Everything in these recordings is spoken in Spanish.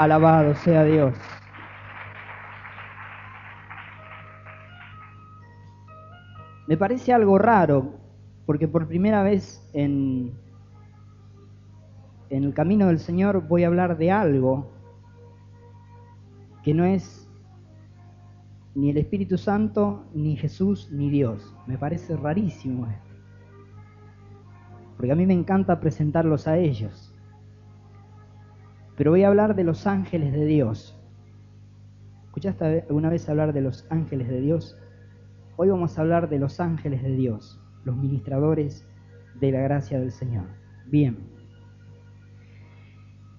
Alabado sea Dios. Me parece algo raro, porque por primera vez en, en el camino del Señor voy a hablar de algo que no es ni el Espíritu Santo, ni Jesús, ni Dios. Me parece rarísimo esto. Porque a mí me encanta presentarlos a ellos. Pero voy a hablar de los ángeles de Dios. ¿Escuchaste alguna vez hablar de los ángeles de Dios? Hoy vamos a hablar de los ángeles de Dios, los ministradores de la gracia del Señor. Bien.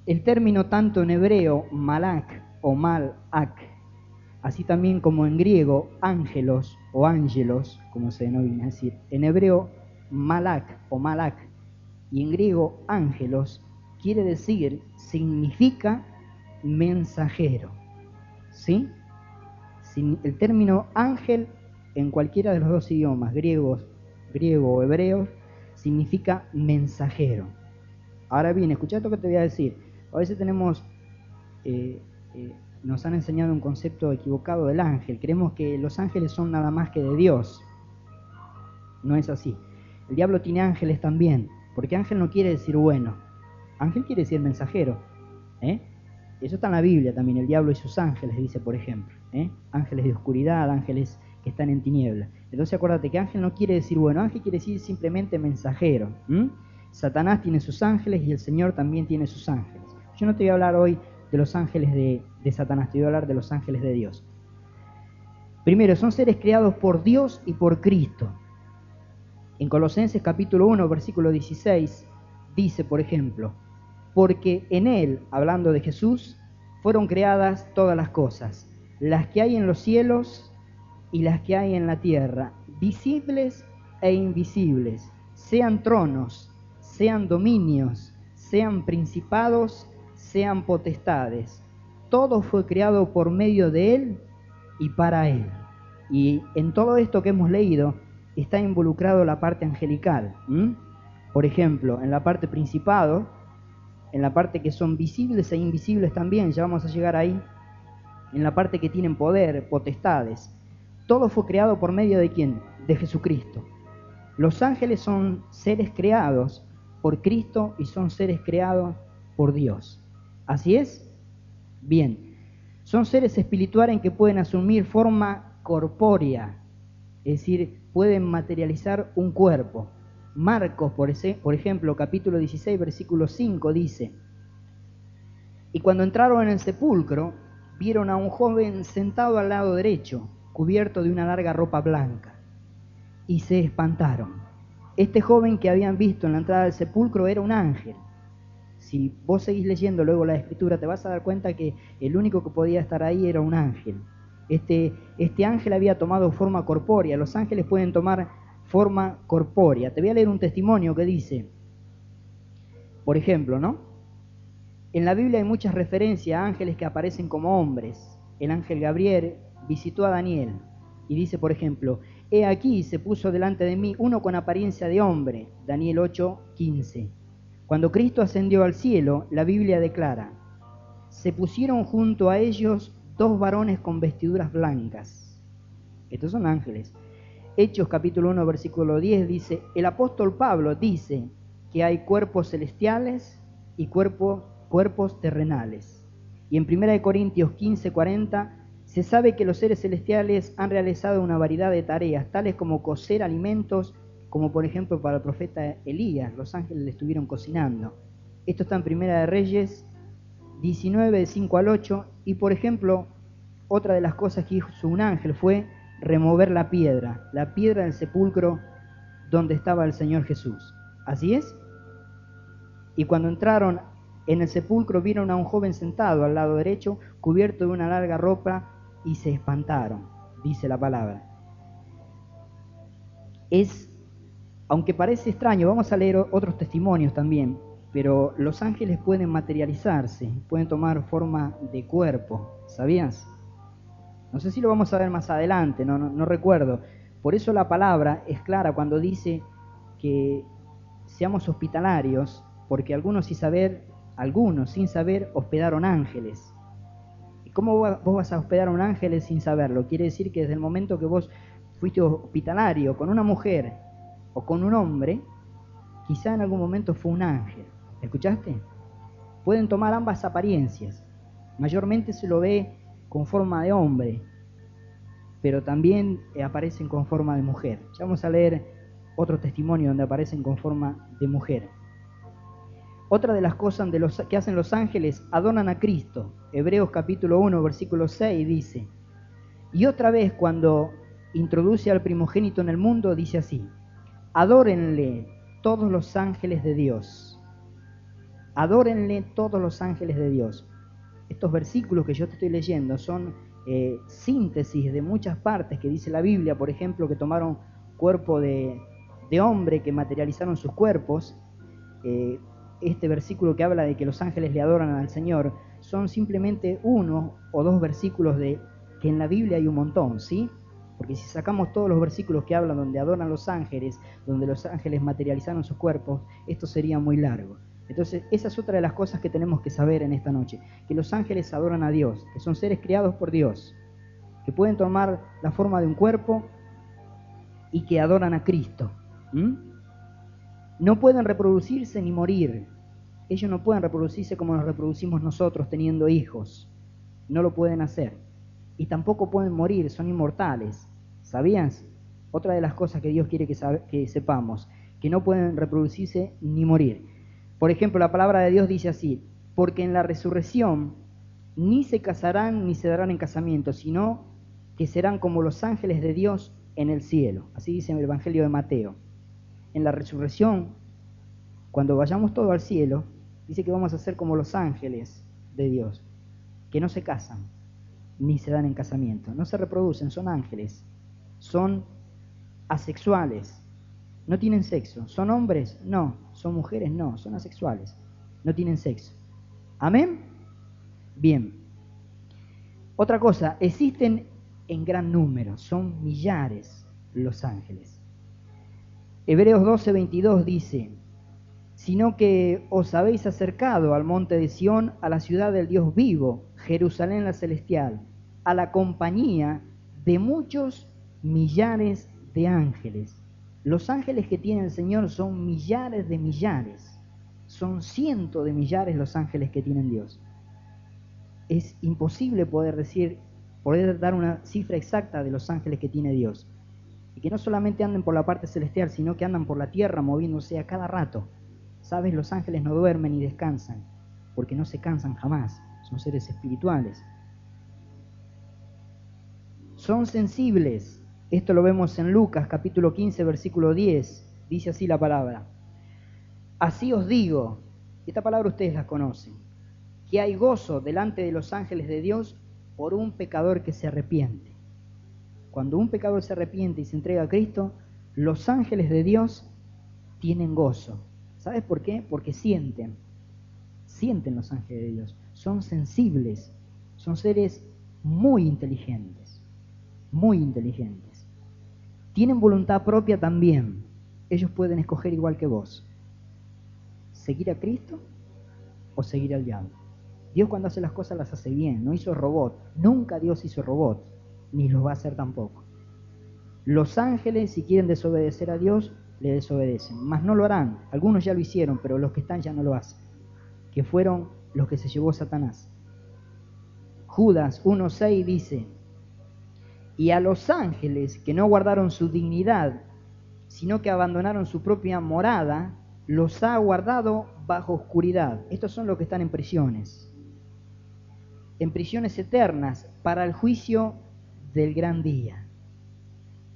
El término tanto en hebreo, malak o malak, así también como en griego, ángelos o ángelos, como se denomina decir, en hebreo, malak o malak, y en griego, ángelos, quiere decir, significa mensajero. ¿Sí? El término ángel en cualquiera de los dos idiomas, griegos, griego o hebreo, significa mensajero. Ahora bien, escucha esto que te voy a decir. A veces tenemos, eh, eh, nos han enseñado un concepto equivocado del ángel. Creemos que los ángeles son nada más que de Dios. No es así. El diablo tiene ángeles también, porque ángel no quiere decir bueno. Ángel quiere decir mensajero. ¿eh? Eso está en la Biblia también, el diablo y sus ángeles, dice por ejemplo. Ángeles de oscuridad, ángeles que están en tinieblas. Entonces acuérdate que ángel no quiere decir bueno, ángel quiere decir simplemente mensajero. Satanás tiene sus ángeles y el Señor también tiene sus ángeles. Yo no te voy a hablar hoy de los ángeles de, de Satanás, te voy a hablar de los ángeles de Dios. Primero, son seres creados por Dios y por Cristo. En Colosenses capítulo 1, versículo 16, dice, por ejemplo, porque en Él, hablando de Jesús, fueron creadas todas las cosas, las que hay en los cielos y las que hay en la tierra, visibles e invisibles, sean tronos, sean dominios, sean principados, sean potestades. Todo fue creado por medio de Él y para Él. Y en todo esto que hemos leído está involucrado la parte angelical. Por ejemplo, en la parte principado, en la parte que son visibles e invisibles también, ya vamos a llegar ahí, en la parte que tienen poder, potestades. Todo fue creado por medio de quién? De Jesucristo. Los ángeles son seres creados por Cristo y son seres creados por Dios. ¿Así es? Bien. Son seres espirituales en que pueden asumir forma corpórea, es decir, pueden materializar un cuerpo. Marcos, por, ese, por ejemplo, capítulo 16, versículo 5 dice, y cuando entraron en el sepulcro, vieron a un joven sentado al lado derecho cubierto de una larga ropa blanca, y se espantaron. Este joven que habían visto en la entrada del sepulcro era un ángel. Si vos seguís leyendo luego la escritura, te vas a dar cuenta que el único que podía estar ahí era un ángel. Este, este ángel había tomado forma corpórea. Los ángeles pueden tomar forma corpórea. Te voy a leer un testimonio que dice, por ejemplo, ¿no? En la Biblia hay muchas referencias a ángeles que aparecen como hombres. El ángel Gabriel visitó a Daniel y dice, por ejemplo, He aquí se puso delante de mí uno con apariencia de hombre, Daniel 8, 15. Cuando Cristo ascendió al cielo, la Biblia declara, se pusieron junto a ellos dos varones con vestiduras blancas. Estos son ángeles. Hechos capítulo 1, versículo 10 dice, el apóstol Pablo dice que hay cuerpos celestiales y cuerpos, cuerpos terrenales. Y en 1 Corintios 15, 40 se sabe que los seres celestiales han realizado una variedad de tareas, tales como cocer alimentos, como por ejemplo para el profeta Elías, los ángeles le estuvieron cocinando. Esto está en Primera de Reyes 19, de 5 al 8, y por ejemplo, otra de las cosas que hizo un ángel fue remover la piedra, la piedra del sepulcro donde estaba el Señor Jesús. ¿Así es? Y cuando entraron en el sepulcro vieron a un joven sentado al lado derecho, cubierto de una larga ropa y se espantaron, dice la palabra. Es, aunque parece extraño, vamos a leer otros testimonios también, pero los ángeles pueden materializarse, pueden tomar forma de cuerpo, ¿sabías? No sé si lo vamos a ver más adelante, no, no, recuerdo. Por eso la palabra es clara cuando dice que seamos hospitalarios, porque algunos sin saber algunos sin saber hospedaron ángeles. ¿Y cómo vos vas a hospedar a un ángel sin saberlo? Quiere decir que desde el momento que vos fuiste hospitalario con una mujer o con un hombre, quizá en algún momento fue un ángel. ¿Escuchaste? Pueden tomar ambas apariencias. Mayormente se lo ve con forma de hombre, pero también aparecen con forma de mujer. Ya vamos a leer otro testimonio donde aparecen con forma de mujer. Otra de las cosas que hacen los ángeles, adoran a Cristo. Hebreos capítulo 1, versículo 6 dice, y otra vez cuando introduce al primogénito en el mundo, dice así, adórenle todos los ángeles de Dios. Adórenle todos los ángeles de Dios. Estos versículos que yo te estoy leyendo son eh, síntesis de muchas partes que dice la Biblia, por ejemplo, que tomaron cuerpo de, hombre, que materializaron sus cuerpos. Eh, este versículo que habla de que los ángeles le adoran al Señor, son simplemente uno o dos versículos de que en la Biblia hay un montón, ¿sí? Porque si sacamos todos los versículos que hablan donde adoran los ángeles, donde los ángeles materializaron sus cuerpos, esto sería muy largo. Entonces, esa es otra de las cosas que tenemos que saber en esta noche, que los ángeles adoran a Dios, que son seres creados por Dios, que pueden tomar la forma de un cuerpo y que adoran a Cristo. No pueden reproducirse ni morir. Ellos no pueden reproducirse como nos reproducimos nosotros teniendo hijos. No lo pueden hacer. Y tampoco pueden morir, son inmortales. ¿Sabías? Otra de las cosas que Dios quiere que, sepamos, que no pueden reproducirse ni morir. Por ejemplo, la palabra de Dios dice así, porque en la resurrección ni se casarán ni se darán en casamiento, sino que serán como los ángeles de Dios en el cielo. Así dice en el Evangelio de Mateo. En la resurrección, cuando vayamos todos al cielo, dice que vamos a ser como los ángeles de Dios, que no se casan ni se dan en casamiento, no se reproducen, son ángeles son asexuales, no tienen sexo. ¿Son hombres? No. ¿Son mujeres? No. Son asexuales, no tienen sexo. ¿Amén? Bien. Otra cosa, existen en gran número, son millares los ángeles. Hebreos 12, 22 dice, sino que os habéis acercado al monte de Sión, a la ciudad del Dios vivo, Jerusalén la celestial, a la compañía de muchos millares de ángeles. Los ángeles que tiene el Señor son millares de millares. Son cientos de millares los ángeles que tienen Dios. Es imposible poder decir, poder dar una cifra exacta de los ángeles que tiene Dios. Y que no solamente anden por la parte celestial, sino que andan por la tierra moviéndose a cada rato. Sabes, los ángeles no duermen ni descansan, porque no se cansan jamás. Son seres espirituales. Son sensibles, esto lo vemos en Lucas capítulo 15, versículo 10. Dice así la palabra. Así os digo, esta palabra ustedes la conocen, que hay gozo delante de los ángeles de Dios por un pecador que se arrepiente. Cuando un pecador se arrepiente y se entrega a Cristo, los ángeles de Dios tienen gozo. ¿Sabes por qué? Porque sienten, sienten los ángeles de Dios, son sensibles, son seres muy inteligentes, muy inteligentes. Tienen voluntad propia también. Ellos pueden escoger igual que vos. ¿Seguir a Cristo o seguir al diablo? Dios cuando hace las cosas las hace bien, no hizo robot. Nunca Dios hizo robot, ni lo va a hacer tampoco. Los ángeles, si quieren desobedecer a Dios, le desobedecen. Mas no lo harán. Algunos ya lo hicieron, pero los que están ya no lo hacen. Que fueron los que se llevó Satanás. Judas 1.6 dice, y a los ángeles que no guardaron su dignidad, sino que abandonaron su propia morada, los ha guardado bajo oscuridad. Estos son los que están en prisiones, en prisiones eternas para el juicio del gran día.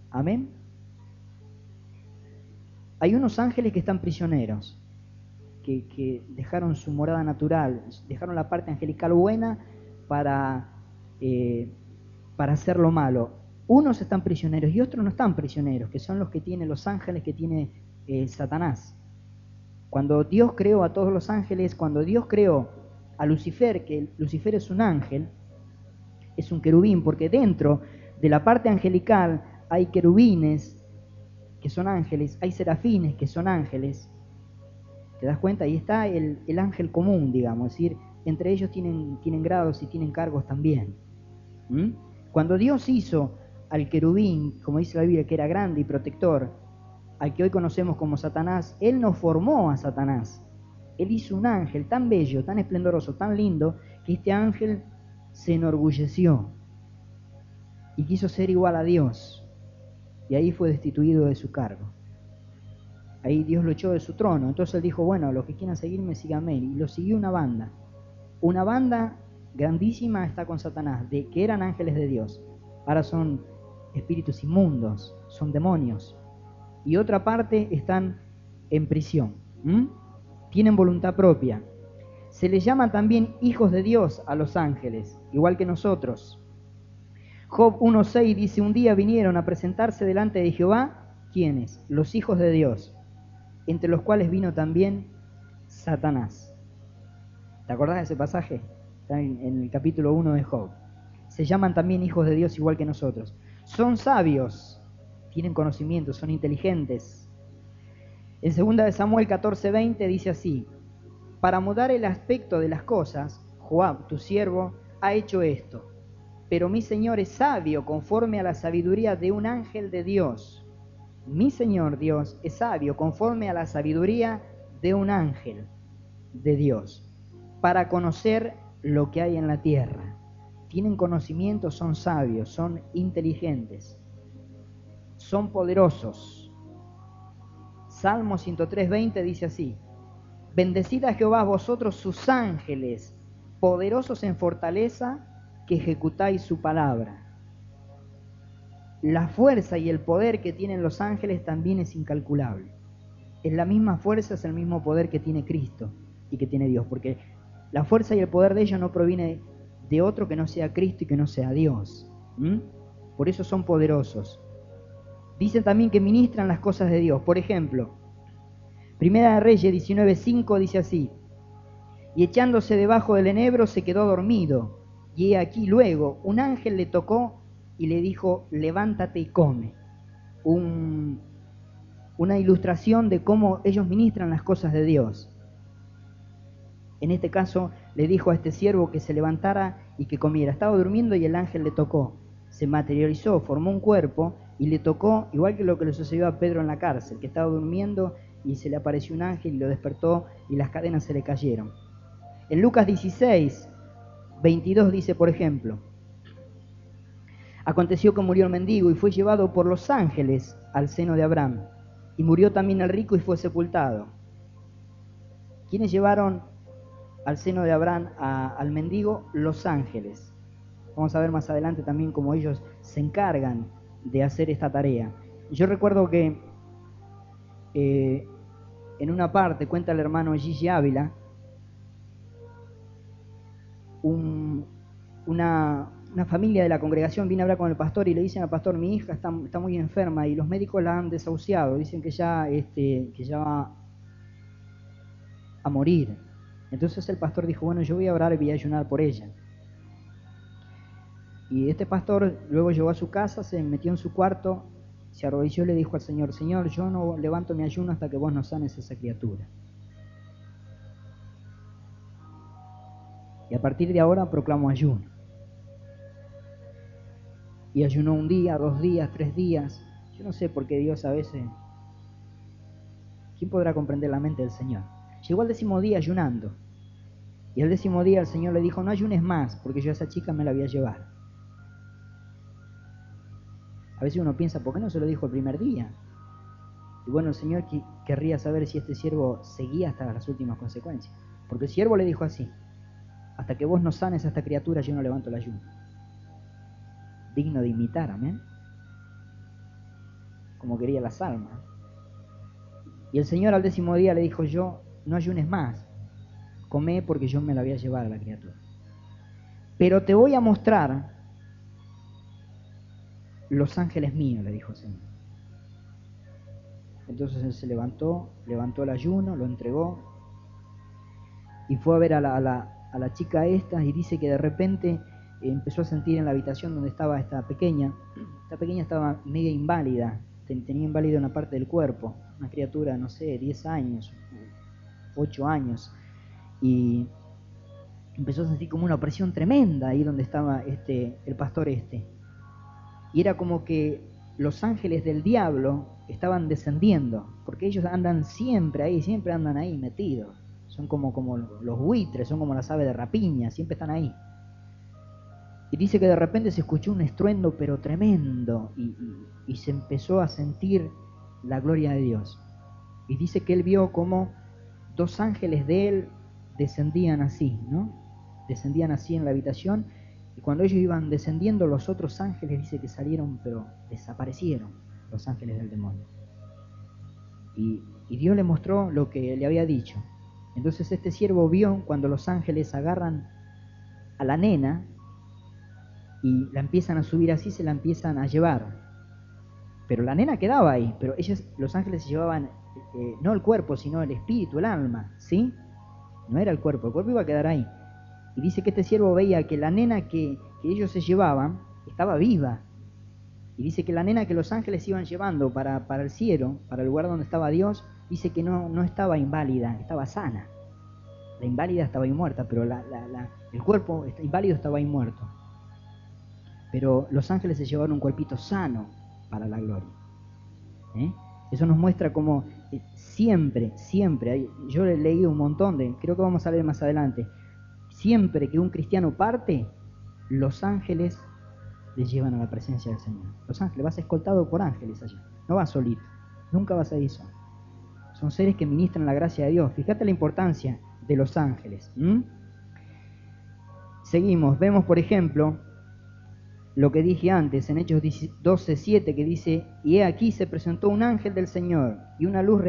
Amén. Hay unos ángeles que están prisioneros, que, dejaron su morada natural, dejaron la parte angelical buena para eh, para hacer lo malo. Unos están prisioneros y otros no están prisioneros, que son los que tienen los ángeles que tiene eh, Satanás. Cuando Dios creó a todos los ángeles, cuando Dios creó a Lucifer, que Lucifer es un ángel, es un querubín, porque dentro de la parte angelical hay querubines que son ángeles, hay serafines que son ángeles, ¿Te das cuenta? Y está el, ángel común, digamos, es decir, entre ellos tienen, tienen grados y tienen cargos también. ¿Mm? Cuando Dios hizo al querubín, como dice la Biblia, que era grande y protector, al que hoy conocemos como Satanás, Él no formó a Satanás. Él hizo un ángel tan bello, tan esplendoroso, tan lindo, que este ángel se enorgulleció y quiso ser igual a Dios. Y ahí fue destituido de su cargo. Ahí Dios lo echó de su trono. Entonces él dijo, bueno, los que quieran seguirme, síganme. Y lo siguió una banda. Una banda grandísima está con Satanás, de que eran ángeles de Dios. Ahora son espíritus inmundos, son demonios. Y otra parte están en prisión. Tienen voluntad propia. Se les llama también hijos de Dios a los ángeles, igual que nosotros. Job 1.6 dice, un día vinieron a presentarse delante de Jehová, ¿quiénes? Los hijos de Dios, entre los cuales vino también Satanás. ¿Te acordás de ese pasaje? Está en, el capítulo 1 de Job. Se llaman también hijos de Dios igual que nosotros. Son sabios, tienen conocimiento, son inteligentes. En 2 de Samuel 14:20 dice así, para mudar el aspecto de las cosas, Joab, tu siervo, ha hecho esto pero mi Señor es sabio conforme a la sabiduría de un ángel de Dios. Mi Señor Dios es sabio conforme a la sabiduría de un ángel de Dios, para conocer lo que hay en la tierra. Tienen conocimiento, son sabios, son inteligentes, son poderosos. Salmo 103.20 dice así, Bendecid a Jehová vosotros sus ángeles, poderosos en fortaleza que ejecutáis su palabra. La fuerza y el poder que tienen los ángeles también es incalculable. Es la misma fuerza, es el mismo poder que tiene Cristo y que tiene Dios, porque la fuerza y el poder de ellos no proviene de otro que no sea Cristo y que no sea Dios. Por eso son poderosos. Dicen también que ministran las cosas de Dios. Por ejemplo, Primera de Reyes 19.5 dice así, y echándose debajo del enebro se quedó dormido y aquí luego un ángel le tocó y le dijo, levántate y come. una ilustración de cómo ellos ministran las cosas de Dios. En este caso le dijo a este siervo que se levantara y que comiera. Estaba durmiendo y el ángel le tocó. Se materializó, formó un cuerpo y le tocó, igual que lo que le sucedió a Pedro en la cárcel, que estaba durmiendo y se le apareció un ángel y lo despertó y las cadenas se le cayeron. En Lucas 16, 22 dice, por ejemplo, aconteció que murió el mendigo y fue llevado por los ángeles al seno de Abraham, y murió también el rico y fue sepultado. ¿Quiénes llevaron al seno de Abraham al mendigo? Los ángeles. Vamos a ver más adelante también cómo ellos se encargan de hacer esta tarea. Yo recuerdo que eh, en una parte cuenta el hermano Gigi Ávila, una, familia de la congregación viene a hablar con el pastor y le dicen al pastor, mi hija está, muy enferma y los médicos la han desahuciado, dicen que ya, este, que ya va a morir. Entonces el pastor dijo, bueno, yo voy a orar y voy a ayunar por ella. Y este pastor luego llegó a su casa, se metió en su cuarto, se arrodilló y le dijo al Señor, Señor, yo no levanto mi ayuno hasta que vos no sanes a esa criatura. Y a partir de ahora proclamo ayuno. Y ayunó un día, dos días, tres días. Yo no sé por qué Dios a veces... ¿Quién podrá comprender la mente del Señor? Llegó al décimo día ayunando. Y al décimo día el Señor le dijo, no ayunes más, porque yo a esa chica me la voy a llevar. A veces uno piensa, ¿por qué no se lo dijo el primer día? Y bueno, el Señor querría saber si este siervo seguía hasta las últimas consecuencias. Porque el siervo le dijo así, hasta que vos no sanes a esta criatura, yo no levanto la ayuno. Digno de imitar, amén. Como quería las almas. Y el Señor al décimo día le dijo, yo no ayunes más, come porque yo me la voy a llevar a la criatura. Pero te voy a mostrar los ángeles míos, le dijo el Señor. Entonces él se levantó, levantó el ayuno, lo entregó y fue a ver a la, a la, chica esta y dice que de repente empezó a sentir en la habitación donde estaba esta pequeña, esta pequeña estaba media inválida, tenía inválida una parte del cuerpo, una criatura, no sé, 10 años, ocho años, y empezó a sentir como una opresión tremenda ahí donde estaba este, el pastor este. Y era como que los ángeles del diablo estaban descendiendo, porque ellos andan siempre ahí, siempre andan ahí metidos. Son como, como los buitres, son como las aves de rapiña, siempre están ahí. Y dice que de repente se escuchó un estruendo pero tremendo y, y se empezó a sentir la gloria de Dios. Y dice que él vio como dos ángeles de él descendían así, ¿no? Descendían así en la habitación y cuando ellos iban descendiendo los otros ángeles dice que salieron pero desaparecieron los ángeles del demonio. Y, y Dios le mostró lo que le había dicho. Entonces este siervo vio cuando los ángeles agarran a la nena y la empiezan a subir así, se la empiezan a llevar. Pero la nena quedaba ahí, pero ellos, los ángeles se llevaban eh, no el cuerpo, sino el espíritu, el alma, ¿sí? No era el cuerpo, el cuerpo iba a quedar ahí. Y dice que este siervo veía que la nena que, ellos se llevaban estaba viva. Y dice que la nena que los ángeles iban llevando para, para el cielo, para el lugar donde estaba Dios, dice que no, no estaba inválida, estaba sana. La inválida estaba ahí muerta, pero la, el cuerpo inválido estaba ahí muerto. Pero los ángeles se llevaron un cuerpito sano para la gloria. ¿Eh? Eso nos muestra como eh, siempre, siempre, yo he leído un montón de, creo que vamos a leer más adelante, siempre que un cristiano parte, los ángeles le llevan a la presencia del Señor. Los ángeles, vas escoltado por ángeles allá, no vas solito, nunca vas a ir solo. Son seres que ministran la gracia de Dios. Fíjate la importancia de los ángeles. Seguimos, vemos por ejemplo lo que dije antes en Hechos 12:7 que dice, y he aquí se presentó un ángel del Señor y una luz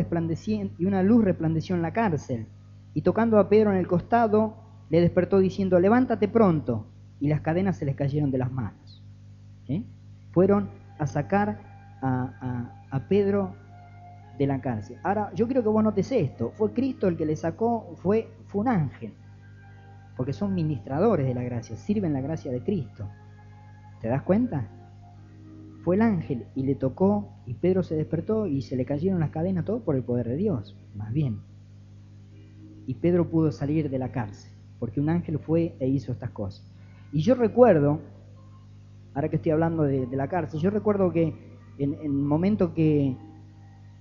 y una luz resplandeció en la cárcel, y tocando a Pedro en el costado, le despertó diciendo, levántate pronto, y las cadenas se les cayeron de las manos. Fueron a sacar a, Pedro de la cárcel. Ahora, yo quiero que vos notes esto, fue Cristo el que le sacó, fue, fue un ángel, porque son ministradores de la gracia, sirven la gracia de Cristo. ¿Te das cuenta? Fue el ángel y le tocó y Pedro se despertó y se le cayeron las cadenas, todo por el poder de Dios, más bien. Y Pedro pudo salir de la cárcel, porque un ángel fue e hizo estas cosas. Y yo recuerdo, ahora que estoy hablando de, la cárcel, yo recuerdo que en, el momento que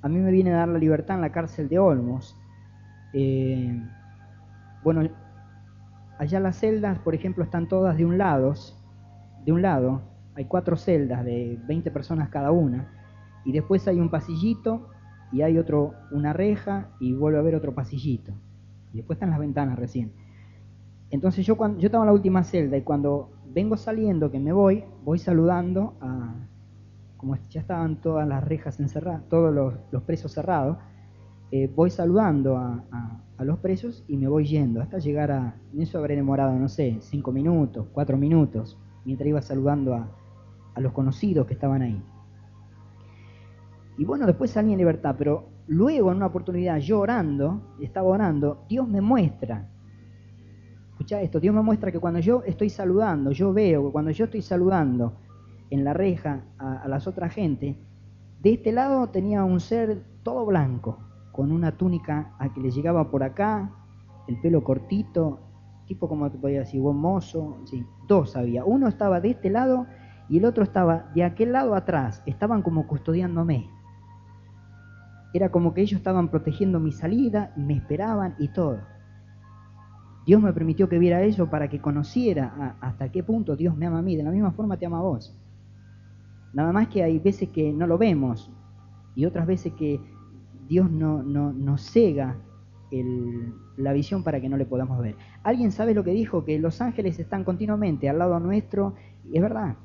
a mí me viene a dar la libertad en la cárcel de Olmos, eh, bueno, allá las celdas, por ejemplo, están todas de un lado, de un lado hay cuatro celdas de 20 personas cada una, y después hay un pasillito y hay otro, una reja y vuelve a haber otro pasillito. Y después están las ventanas recién. Entonces yo cuando yo estaba en la última celda y cuando vengo saliendo, que me voy, voy saludando a, como ya estaban todas las rejas encerradas, todos los, presos cerrados, eh, voy saludando a, a, los presos y me voy yendo hasta llegar a, en eso habré demorado, no sé, cinco minutos, cuatro minutos, mientras iba saludando a, los conocidos que estaban ahí. Y bueno, después salí en libertad, pero luego en una oportunidad yo orando, estaba orando, Dios me muestra, escucha esto, Dios me muestra que cuando yo estoy saludando, yo veo que cuando yo estoy saludando en la reja a, a las otras gente, de este lado tenía un ser todo blanco, con una túnica a que le llegaba por acá, el pelo cortito, tipo como te podía decir, buen mozo, sí, dos había. Uno estaba de este lado y el otro estaba de aquel lado atrás. Estaban como custodiándome. Era como que ellos estaban protegiendo mi salida, me esperaban y todo. Dios me permitió que viera eso para que conociera hasta qué punto Dios me ama a mí. De la misma forma te ama a vos. Nada más que hay veces que no lo vemos y otras veces que Dios no, no, nos cega la visión para que no le podamos ver. Alguien sabe lo que dijo, que los ángeles están continuamente al lado nuestro, es verdad,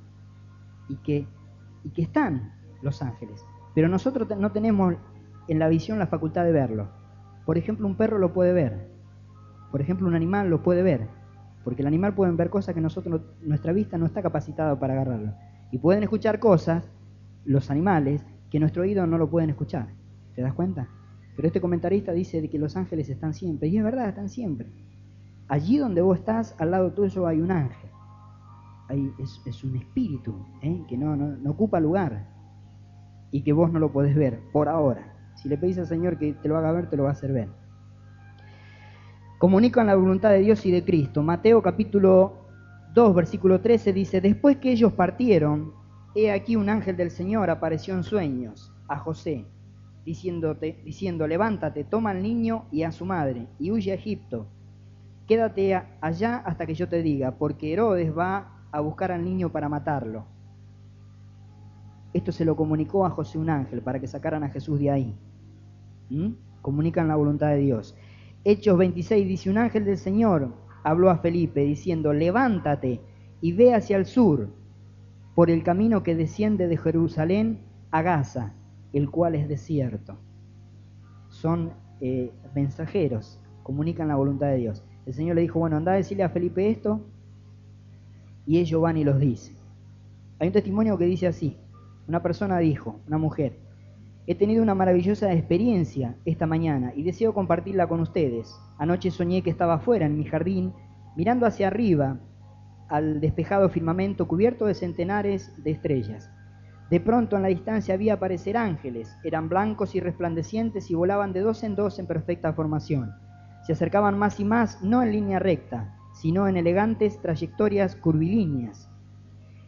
y que, y que están los ángeles, pero nosotros no tenemos en la visión la facultad de verlo. Por ejemplo, un perro lo puede ver, por ejemplo, un animal lo puede ver, porque el animal puede ver cosas que nosotros, nuestra vista no está capacitada para agarrarlo. Y pueden escuchar cosas, los animales, que nuestro oído no lo pueden escuchar. ¿Te das cuenta? Pero este comentarista dice de que los ángeles están siempre, y es verdad, están siempre. Allí donde vos estás, al lado tuyo hay un ángel. es, un espíritu ¿eh? que no, no, ocupa lugar y que vos no lo podés ver por ahora. Si le pedís al Señor que te lo haga ver, te lo va a hacer ver. comunican la voluntad de Dios y de Cristo. Mateo capítulo 2, versículo 13 dice, después que ellos partieron, he aquí un ángel del Señor apareció en sueños a José, diciéndote, diciendo, levántate, toma al niño y a su madre, y huye a Egipto. Quédate allá hasta que yo te diga, porque Herodes va a buscar al niño para matarlo. Esto se lo comunicó a José un ángel para que sacaran a Jesús de ahí. ¿Mm? Comunican la voluntad de Dios. Hechos 26 dice, un ángel del Señor habló a Felipe diciendo, levántate y ve hacia el sur por el camino que desciende de Jerusalén a Gaza, el cual es desierto. Son eh, mensajeros, comunican la voluntad de Dios. El Señor le dijo, bueno, anda a decirle a Felipe esto, y ellos van y los dicen. Hay un testimonio que dice así, una persona dijo, una mujer, He tenido una maravillosa experiencia esta mañana y deseo compartirla con ustedes. Anoche soñé que estaba afuera en mi jardín, mirando hacia arriba al despejado firmamento cubierto de centenares de estrellas. De pronto en la distancia vi aparecer ángeles, eran blancos y resplandecientes y volaban de dos en dos en perfecta formación. Se acercaban más y más, no en línea recta, sino en elegantes trayectorias curvilíneas.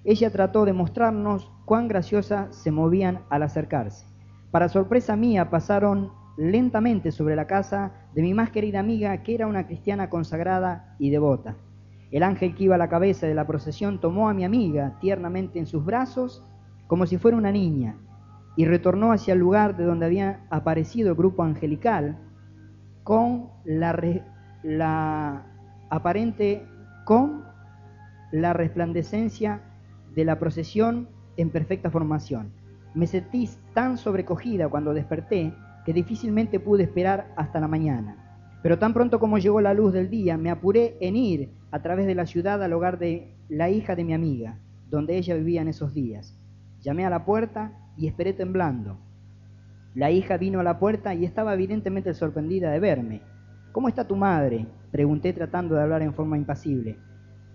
Ella trató de mostrarnos cuán graciosa se movían al acercarse. Para sorpresa mía pasaron lentamente sobre la casa de mi más querida amiga, que era una cristiana consagrada y devota. El ángel que iba a la cabeza de la procesión tomó a mi amiga tiernamente en sus brazos, como si fuera una niña, y retornó hacia el lugar de donde había aparecido el grupo angelical, con la, la aparente, con la resplandecencia de la procesión en perfecta formación. Me sentí tan sobrecogida cuando desperté que difícilmente pude esperar hasta la mañana. Pero tan pronto como llegó la luz del día, me apuré en ir a través de la ciudad al hogar de la hija de mi amiga, donde ella vivía en esos días. Llamé a la puerta y esperé temblando. La hija vino a la puerta y estaba evidentemente sorprendida de verme. ¿Cómo está tu madre? Pregunté tratando de hablar en forma impasible.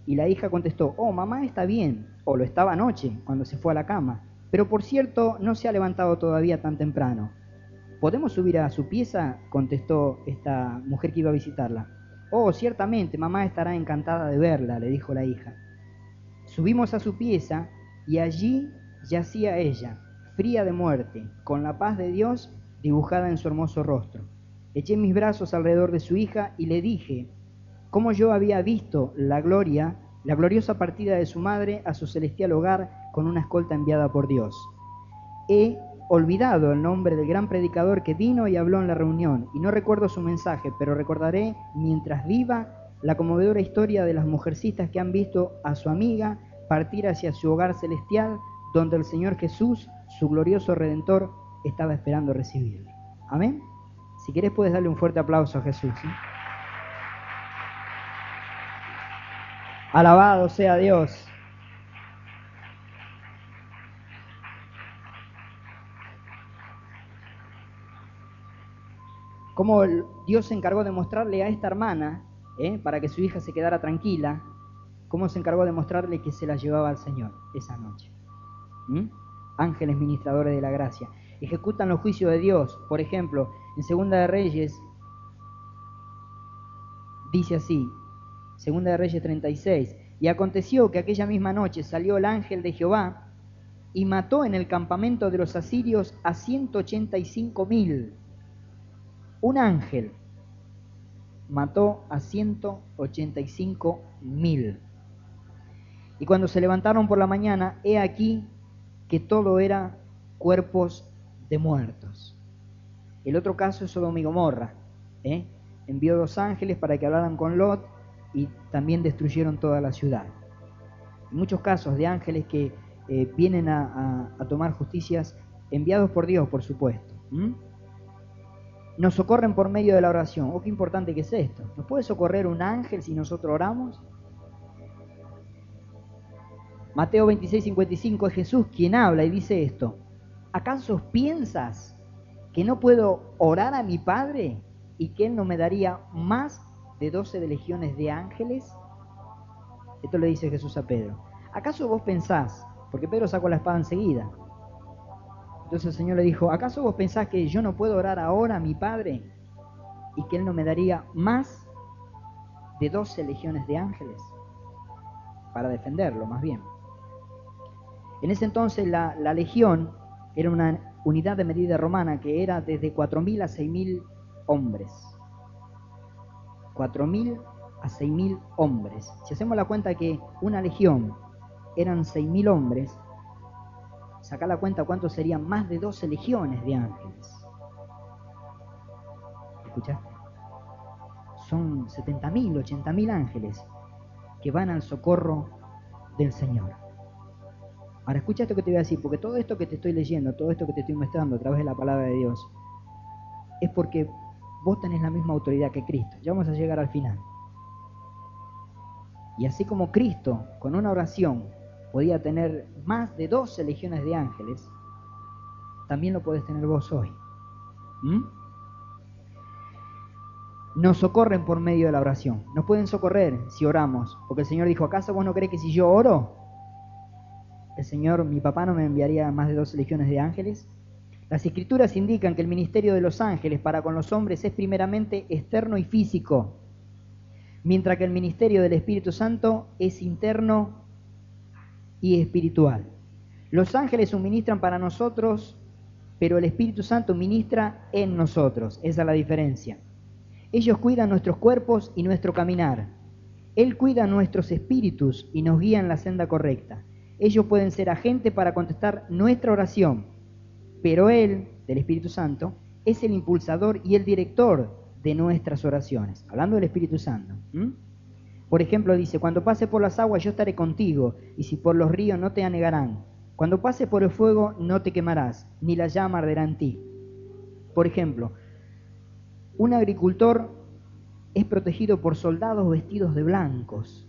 Y la hija contestó, oh, mamá está bien, o lo estaba anoche, cuando se fue a la cama. Pero por cierto, no se ha levantado todavía tan temprano. ¿Podemos subir a su pieza? contestó esta mujer que iba a visitarla. Oh, ciertamente, mamá estará encantada de verla, le dijo la hija. Subimos a su pieza y allí yacía ella, fría de muerte, con la paz de Dios dibujada en su hermoso rostro. Eché mis brazos alrededor de su hija y le dije cómo yo había visto la gloria, la gloriosa partida de su madre a su celestial hogar con una escolta enviada por Dios. He olvidado el nombre del gran predicador que vino y habló en la reunión, y no recuerdo su mensaje, pero recordaré, mientras viva, la conmovedora historia de las mujercitas que han visto a su amiga partir hacia su hogar celestial, donde el Señor Jesús, su glorioso Redentor, estaba esperando recibirle. Amén. Si quieres puedes darle un fuerte aplauso a Jesús. Alabado sea Dios. cómo Dios se encargó de mostrarle a esta hermana, ¿eh? para que su hija se quedara tranquila, cómo se encargó de mostrarle que se la llevaba al Señor esa noche. Ángeles ministradores de la gracia. Ejecutan los juicios de Dios. Por ejemplo, en Segunda de Reyes dice así, Segunda de Reyes 36, y aconteció que aquella misma noche salió el ángel de Jehová y mató en el campamento de los asirios a 185 mil un ángel mató a 185 mil. Y cuando se levantaron por la mañana, he aquí que todo era cuerpos de muertos. El otro caso es Sodoma y Gomorra. ¿eh? Envió dos ángeles para que hablaran con Lot y también destruyeron toda la ciudad. Muchos casos de ángeles que eh, vienen a, tomar justicias enviados por Dios, por supuesto nos socorren por medio de la oración. Oh, qué importante que es esto. ¿Nos puede socorrer un ángel si nosotros oramos? Mateo 26, 55 es Jesús quien habla y dice esto. ¿Acaso piensas que no puedo orar a mi Padre y que Él no me daría más de 12 de legiones de ángeles? Esto le dice Jesús a Pedro. ¿Acaso vos pensás, porque Pedro sacó la espada enseguida, entonces el Señor le dijo, ¿acaso vos pensás que yo no puedo orar ahora a mi Padre y que Él no me daría más de 12 legiones de ángeles para defenderlo, más bien. En ese entonces la, la legión era una unidad de medida romana que era desde 4.000 a 6.000 hombres. 4.000 a 6.000 hombres. Si hacemos la cuenta que una legión eran 6.000 hombres, saca la cuenta cuánto serían más de 12 legiones de ángeles. ¿Escuchaste? Son 70.000, 80.000 ángeles que van al socorro del Señor. Ahora escucha esto que te voy a decir, porque todo esto que te estoy leyendo, todo esto que te estoy mostrando a través de la palabra de Dios, es porque vos tenés la misma autoridad que Cristo. Ya vamos a llegar al final. Y así como Cristo, con una oración, podía tener más de 12 legiones de ángeles, también lo podés tener vos hoy. ¿Mm? Nos socorren por medio de la oración. Nos pueden socorrer si oramos. Porque el Señor dijo, ¿acaso vos no crees que si yo oro, el Señor, mi papá, no me enviaría más de 12 legiones de ángeles? Las escrituras indican que el ministerio de los ángeles para con los hombres es primeramente externo y físico, mientras que el ministerio del Espíritu Santo es interno y espiritual. Los ángeles suministran para nosotros, pero el Espíritu Santo ministra en nosotros. Esa es la diferencia. Ellos cuidan nuestros cuerpos y nuestro caminar. Él cuida nuestros espíritus y nos guía en la senda correcta. Ellos pueden ser agentes para contestar nuestra oración, pero Él, del Espíritu Santo, es el impulsador y el director de nuestras oraciones. Hablando del Espíritu Santo. Por ejemplo, dice, cuando pase por las aguas yo estaré contigo, y si por los ríos no te anegarán. Cuando pase por el fuego no te quemarás, ni la llama arderá en ti. Por ejemplo, un agricultor es protegido por soldados vestidos de blancos.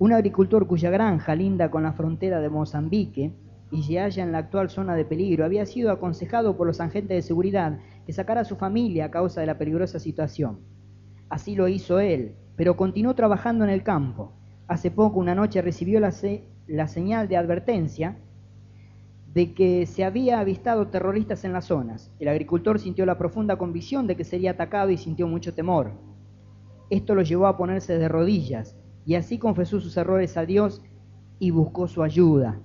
Un agricultor cuya granja linda con la frontera de Mozambique y se halla en la actual zona de peligro, había sido aconsejado por los agentes de seguridad que sacara a su familia a causa de la peligrosa situación. Así lo hizo él, pero continuó trabajando en el campo. Hace poco, una noche, recibió la, la señal de advertencia de que se había avistado terroristas en las zonas. El agricultor sintió la profunda convicción de que sería atacado y sintió mucho temor. Esto lo llevó a ponerse de rodillas y así confesó sus errores a Dios y buscó su ayuda.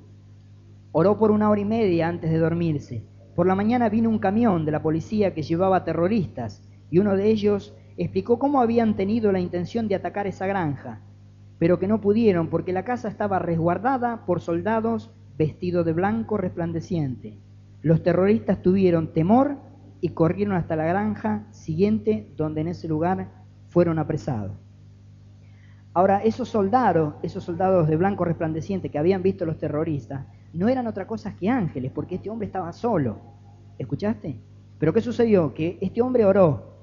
Oró por una hora y media antes de dormirse. Por la mañana vino un camión de la policía que llevaba terroristas y uno de ellos explicó cómo habían tenido la intención de atacar esa granja, pero que no pudieron porque la casa estaba resguardada por soldados vestidos de blanco resplandeciente. Los terroristas tuvieron temor y corrieron hasta la granja siguiente donde en ese lugar fueron apresados. Ahora, esos soldados, esos soldados de blanco resplandeciente que habían visto los terroristas, no eran otra cosa que ángeles, porque este hombre estaba solo. ¿Escuchaste? Pero ¿qué sucedió? Que este hombre oró.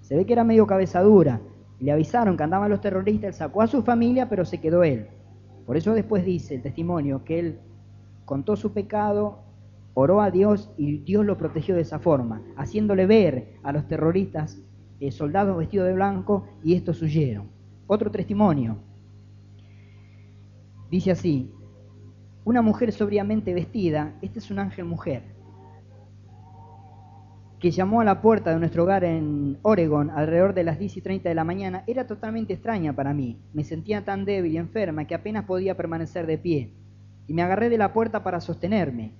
Se ve que era medio cabezadura. Le avisaron que andaban los terroristas, él sacó a su familia, pero se quedó él. Por eso después dice el testimonio que él contó su pecado, oró a Dios y Dios lo protegió de esa forma, haciéndole ver a los terroristas eh, soldados vestidos de blanco y estos huyeron. Otro testimonio. Dice así, una mujer sobriamente vestida, este es un ángel mujer, que llamó a la puerta de nuestro hogar en Oregon alrededor de las 10 y 30 de la mañana, era totalmente extraña para mí. Me sentía tan débil y enferma que apenas podía permanecer de pie, y me agarré de la puerta para sostenerme.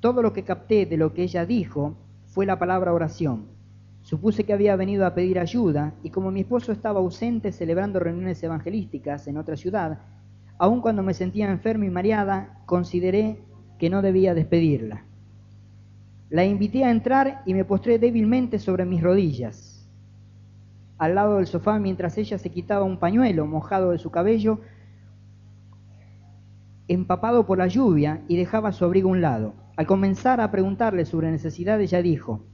Todo lo que capté de lo que ella dijo fue la palabra oración. Supuse que había venido a pedir ayuda, y como mi esposo estaba ausente celebrando reuniones evangelísticas en otra ciudad, Aun cuando me sentía enferma y mareada, consideré que no debía despedirla. La invité a entrar y me postré débilmente sobre mis rodillas, al lado del sofá mientras ella se quitaba un pañuelo mojado de su cabello, empapado por la lluvia, y dejaba su abrigo a un lado. Al comenzar a preguntarle sobre necesidad, ella dijo,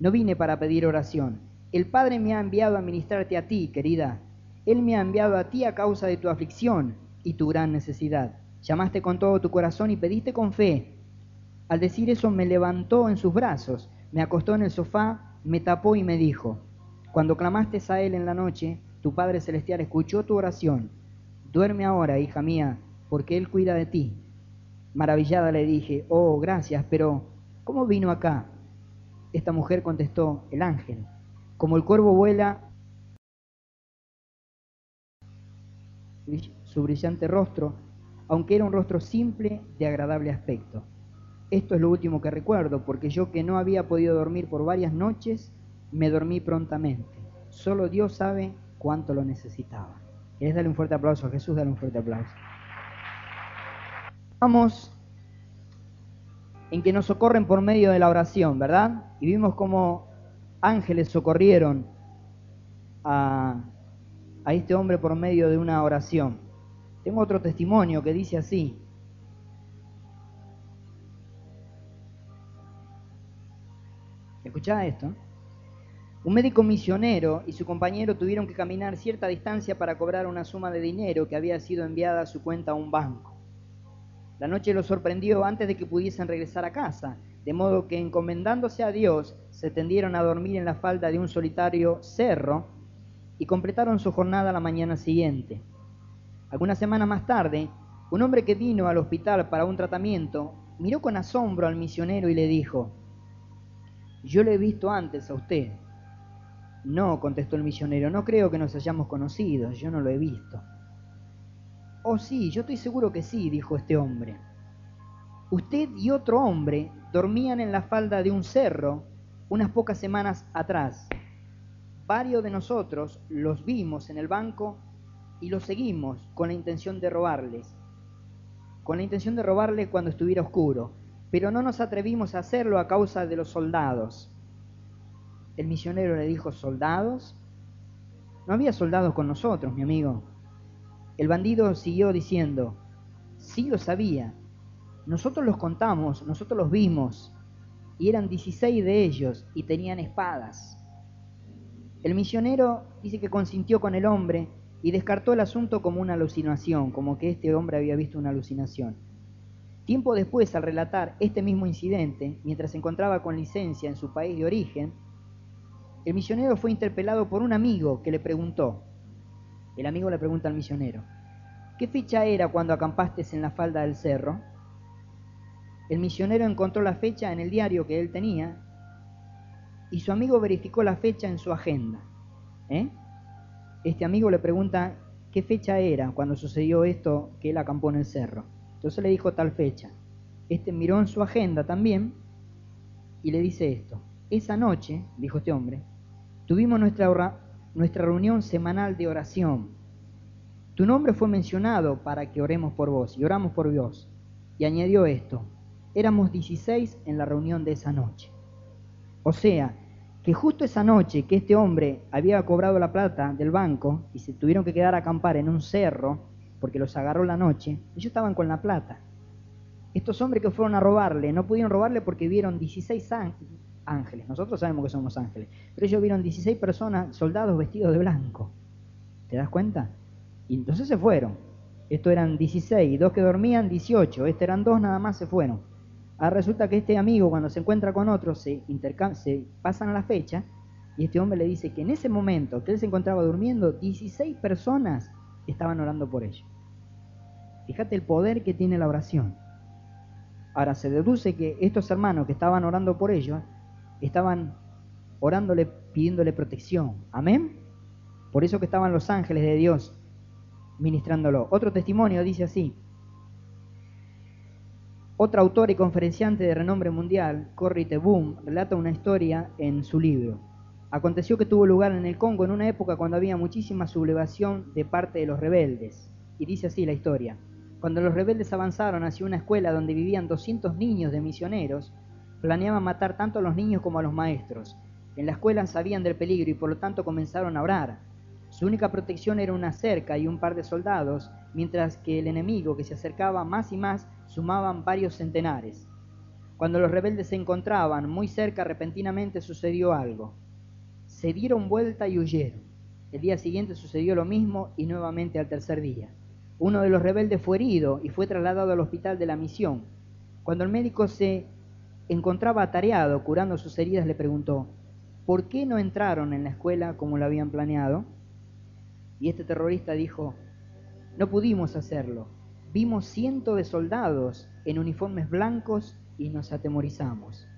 no vine para pedir oración. El Padre me ha enviado a ministrarte a ti, querida. Él me ha enviado a ti a causa de tu aflicción y tu gran necesidad. Llamaste con todo tu corazón y pediste con fe. Al decir eso me levantó en sus brazos, me acostó en el sofá, me tapó y me dijo, cuando clamaste a Él en la noche, tu Padre Celestial escuchó tu oración. Duerme ahora, hija mía, porque Él cuida de ti. Maravillada le dije, oh, gracias, pero ¿cómo vino acá? Esta mujer contestó, el ángel. Como el cuervo vuela su brillante rostro, aunque era un rostro simple de agradable aspecto. Esto es lo último que recuerdo, porque yo que no había podido dormir por varias noches, me dormí prontamente. Solo Dios sabe cuánto lo necesitaba. ¿Quieres darle un fuerte aplauso a Jesús? Dale un fuerte aplauso. Vamos en que nos socorren por medio de la oración, ¿verdad? Y vimos cómo ángeles socorrieron a, a este hombre por medio de una oración. Tengo otro testimonio que dice así. Escucha esto. Un médico misionero y su compañero tuvieron que caminar cierta distancia para cobrar una suma de dinero que había sido enviada a su cuenta a un banco. La noche los sorprendió antes de que pudiesen regresar a casa, de modo que encomendándose a Dios, se tendieron a dormir en la falda de un solitario cerro y completaron su jornada la mañana siguiente. Algunas semanas más tarde, un hombre que vino al hospital para un tratamiento miró con asombro al misionero y le dijo, yo lo he visto antes a usted. No, contestó el misionero, no creo que nos hayamos conocido, yo no lo he visto. Oh sí, yo estoy seguro que sí, dijo este hombre. Usted y otro hombre dormían en la falda de un cerro unas pocas semanas atrás varios de nosotros los vimos en el banco y los seguimos con la intención de robarles, con la intención de robarles cuando estuviera oscuro, pero no nos atrevimos a hacerlo a causa de los soldados. El misionero le dijo, ¿soldados? No había soldados con nosotros, mi amigo. El bandido siguió diciendo, sí lo sabía, nosotros los contamos, nosotros los vimos, y eran 16 de ellos y tenían espadas. El misionero dice que consintió con el hombre y descartó el asunto como una alucinación, como que este hombre había visto una alucinación. Tiempo después, al relatar este mismo incidente, mientras se encontraba con licencia en su país de origen, el misionero fue interpelado por un amigo que le preguntó, el amigo le pregunta al misionero, ¿qué fecha era cuando acampaste en la falda del cerro? El misionero encontró la fecha en el diario que él tenía y su amigo verificó la fecha en su agenda. ¿eh? Este amigo le pregunta qué fecha era cuando sucedió esto que él acampó en el cerro. Entonces le dijo tal fecha. Este miró en su agenda también y le dice esto. Esa noche, dijo este hombre, tuvimos nuestra, nuestra reunión semanal de oración. Tu nombre fue mencionado para que oremos por vos y oramos por Dios. Y añadió esto, éramos 16 en la reunión de esa noche. O sea, que justo esa noche que este hombre había cobrado la plata del banco y se tuvieron que quedar a acampar en un cerro porque los agarró la noche, ellos estaban con la plata. Estos hombres que fueron a robarle no pudieron robarle porque vieron 16 ángeles. Nosotros sabemos que somos ángeles, pero ellos vieron 16 personas, soldados vestidos de blanco. ¿Te das cuenta? Y entonces se fueron. Esto eran 16, dos que dormían, 18. Este eran dos, nada más se fueron. Ah, resulta que este amigo cuando se encuentra con otro se, se pasan a la fecha y este hombre le dice que en ese momento que él se encontraba durmiendo, 16 personas estaban orando por ello. Fíjate el poder que tiene la oración. Ahora se deduce que estos hermanos que estaban orando por ellos estaban orándole, pidiéndole protección. Amén. Por eso que estaban los ángeles de Dios ministrándolo. Otro testimonio dice así. Otro autor y conferenciante de renombre mundial, Corrie Te Boom, relata una historia en su libro. Aconteció que tuvo lugar en el Congo en una época cuando había muchísima sublevación de parte de los rebeldes. Y dice así la historia. Cuando los rebeldes avanzaron hacia una escuela donde vivían 200 niños de misioneros, planeaban matar tanto a los niños como a los maestros. En la escuela sabían del peligro y por lo tanto comenzaron a orar. Su única protección era una cerca y un par de soldados, mientras que el enemigo que se acercaba más y más sumaban varios centenares. Cuando los rebeldes se encontraban muy cerca, repentinamente sucedió algo. Se dieron vuelta y huyeron. El día siguiente sucedió lo mismo y nuevamente al tercer día. Uno de los rebeldes fue herido y fue trasladado al hospital de la misión. Cuando el médico se encontraba atareado curando sus heridas, le preguntó, ¿por qué no entraron en la escuela como lo habían planeado? Y este terrorista dijo, no pudimos hacerlo. Vimos cientos de soldados en uniformes blancos y nos atemorizamos.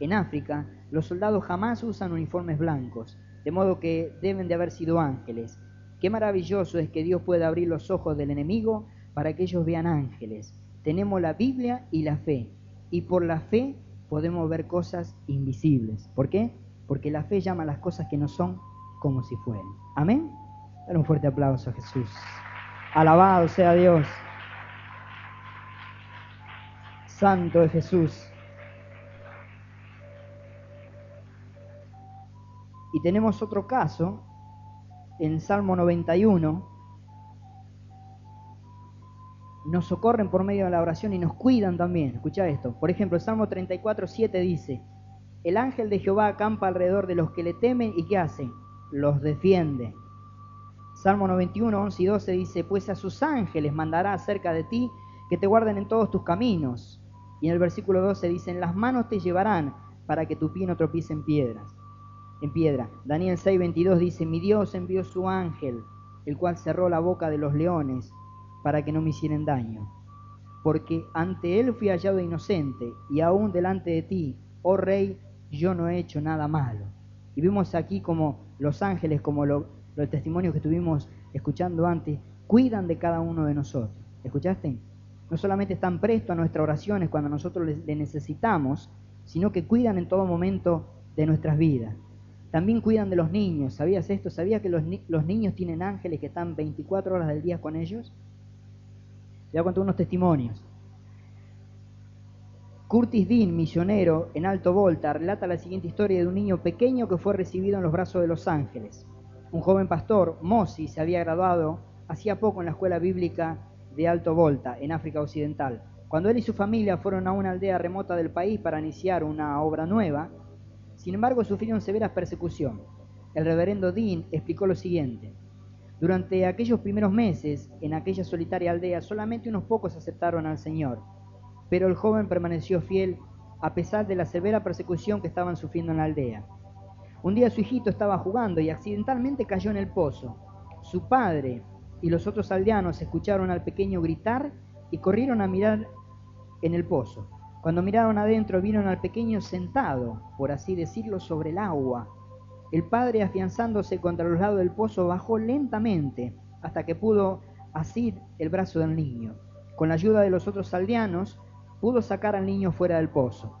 En África, los soldados jamás usan uniformes blancos, de modo que deben de haber sido ángeles, Qué maravilloso es que Dios pueda abrir los ojos del enemigo para que ellos vean ángeles. Tenemos la Biblia y la fe. Y por la fe podemos ver cosas invisibles. ¿Por qué? Porque la fe llama a las cosas que no son como si fueran. Amén. Dale un fuerte aplauso a Jesús. Alabado sea Dios. Santo es Jesús. Y tenemos otro caso en Salmo 91. Nos socorren por medio de la oración y nos cuidan también. Escucha esto. Por ejemplo, el Salmo 34, 7 dice, el ángel de Jehová acampa alrededor de los que le temen y ¿qué hace? Los defiende. Salmo 91, 11 y 12 dice, pues a sus ángeles mandará acerca de ti que te guarden en todos tus caminos. Y en el versículo 12 dice, en las manos te llevarán para que tu pie no tropiece en piedras. En piedra. Daniel 6, 22 dice, mi Dios envió su ángel, el cual cerró la boca de los leones para que no me hicieran daño. Porque ante él fui hallado inocente, y aún delante de ti, oh rey, yo no he hecho nada malo. Y vimos aquí como los ángeles, como los testimonios que estuvimos escuchando antes, cuidan de cada uno de nosotros. ¿Escuchaste? no solamente están prestos a nuestras oraciones cuando nosotros le necesitamos, sino que cuidan en todo momento de nuestras vidas. También cuidan de los niños. ¿Sabías esto? ¿Sabías que los, los niños tienen ángeles que están 24 horas del día con ellos? Te voy a contar unos testimonios. Curtis Dean, misionero en Alto Volta, relata la siguiente historia de un niño pequeño que fue recibido en los brazos de los ángeles. Un joven pastor, Mosi, se había graduado hacía poco en la escuela bíblica de Alto Volta, en África Occidental. Cuando él y su familia fueron a una aldea remota del país para iniciar una obra nueva, sin embargo sufrieron severas persecución. El reverendo Dean explicó lo siguiente. Durante aquellos primeros meses, en aquella solitaria aldea, solamente unos pocos aceptaron al Señor, pero el joven permaneció fiel a pesar de la severa persecución que estaban sufriendo en la aldea. Un día su hijito estaba jugando y accidentalmente cayó en el pozo. Su padre, y los otros aldeanos escucharon al pequeño gritar y corrieron a mirar en el pozo. Cuando miraron adentro vieron al pequeño sentado, por así decirlo, sobre el agua. El padre, afianzándose contra los lados del pozo, bajó lentamente hasta que pudo asir el brazo del niño. Con la ayuda de los otros aldeanos, pudo sacar al niño fuera del pozo.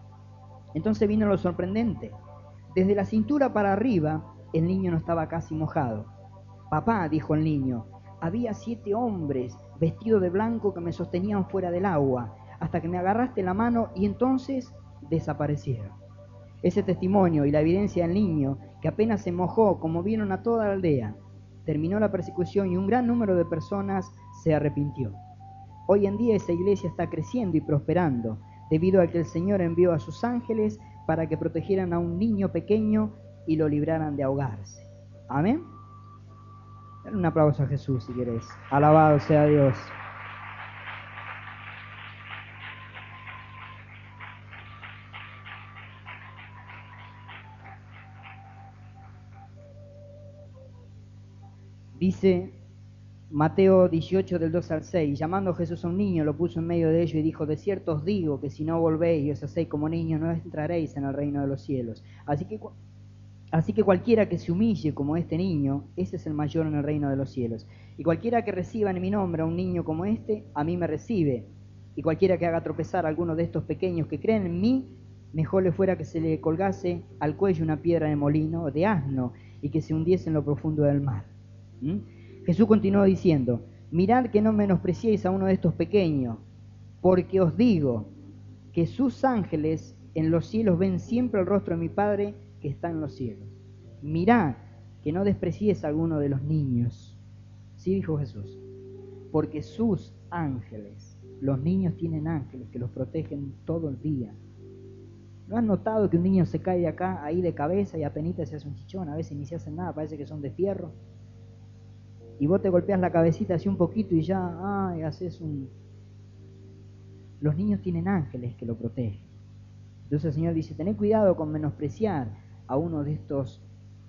Entonces vino lo sorprendente. Desde la cintura para arriba, el niño no estaba casi mojado. Papá, dijo el niño, había siete hombres vestidos de blanco que me sostenían fuera del agua, hasta que me agarraste la mano y entonces desaparecieron. Ese testimonio y la evidencia del niño, que apenas se mojó como vieron a toda la aldea, terminó la persecución y un gran número de personas se arrepintió. Hoy en día esa iglesia está creciendo y prosperando, debido a que el Señor envió a sus ángeles para que protegieran a un niño pequeño y lo libraran de ahogarse. Amén. Dale un aplauso a Jesús si quieres. Alabado sea Dios. Dice Mateo 18 del 2 al 6, llamando a Jesús a un niño, lo puso en medio de ellos y dijo, de cierto os digo que si no volvéis y os hacéis como niños, no entraréis en el reino de los cielos. Así que Así que cualquiera que se humille como este niño, ese es el mayor en el reino de los cielos. Y cualquiera que reciba en mi nombre a un niño como este, a mí me recibe. Y cualquiera que haga tropezar a alguno de estos pequeños que creen en mí, mejor le fuera que se le colgase al cuello una piedra de molino, de asno, y que se hundiese en lo profundo del mar. ¿Mm? Jesús continuó diciendo, mirad que no menospreciéis a uno de estos pequeños, porque os digo que sus ángeles en los cielos ven siempre el rostro de mi Padre que está en los cielos. Mirá que no desprecies a alguno de los niños. Sí dijo Jesús, porque sus ángeles, los niños tienen ángeles que los protegen todo el día. ¿No has notado que un niño se cae de acá, ahí de cabeza y apenas se hace un chichón? A veces ni se hace nada, parece que son de fierro. Y vos te golpeas la cabecita así un poquito y ya, ay, haces un... Los niños tienen ángeles que lo protegen. Entonces el Señor dice, tened cuidado con menospreciar a uno de estos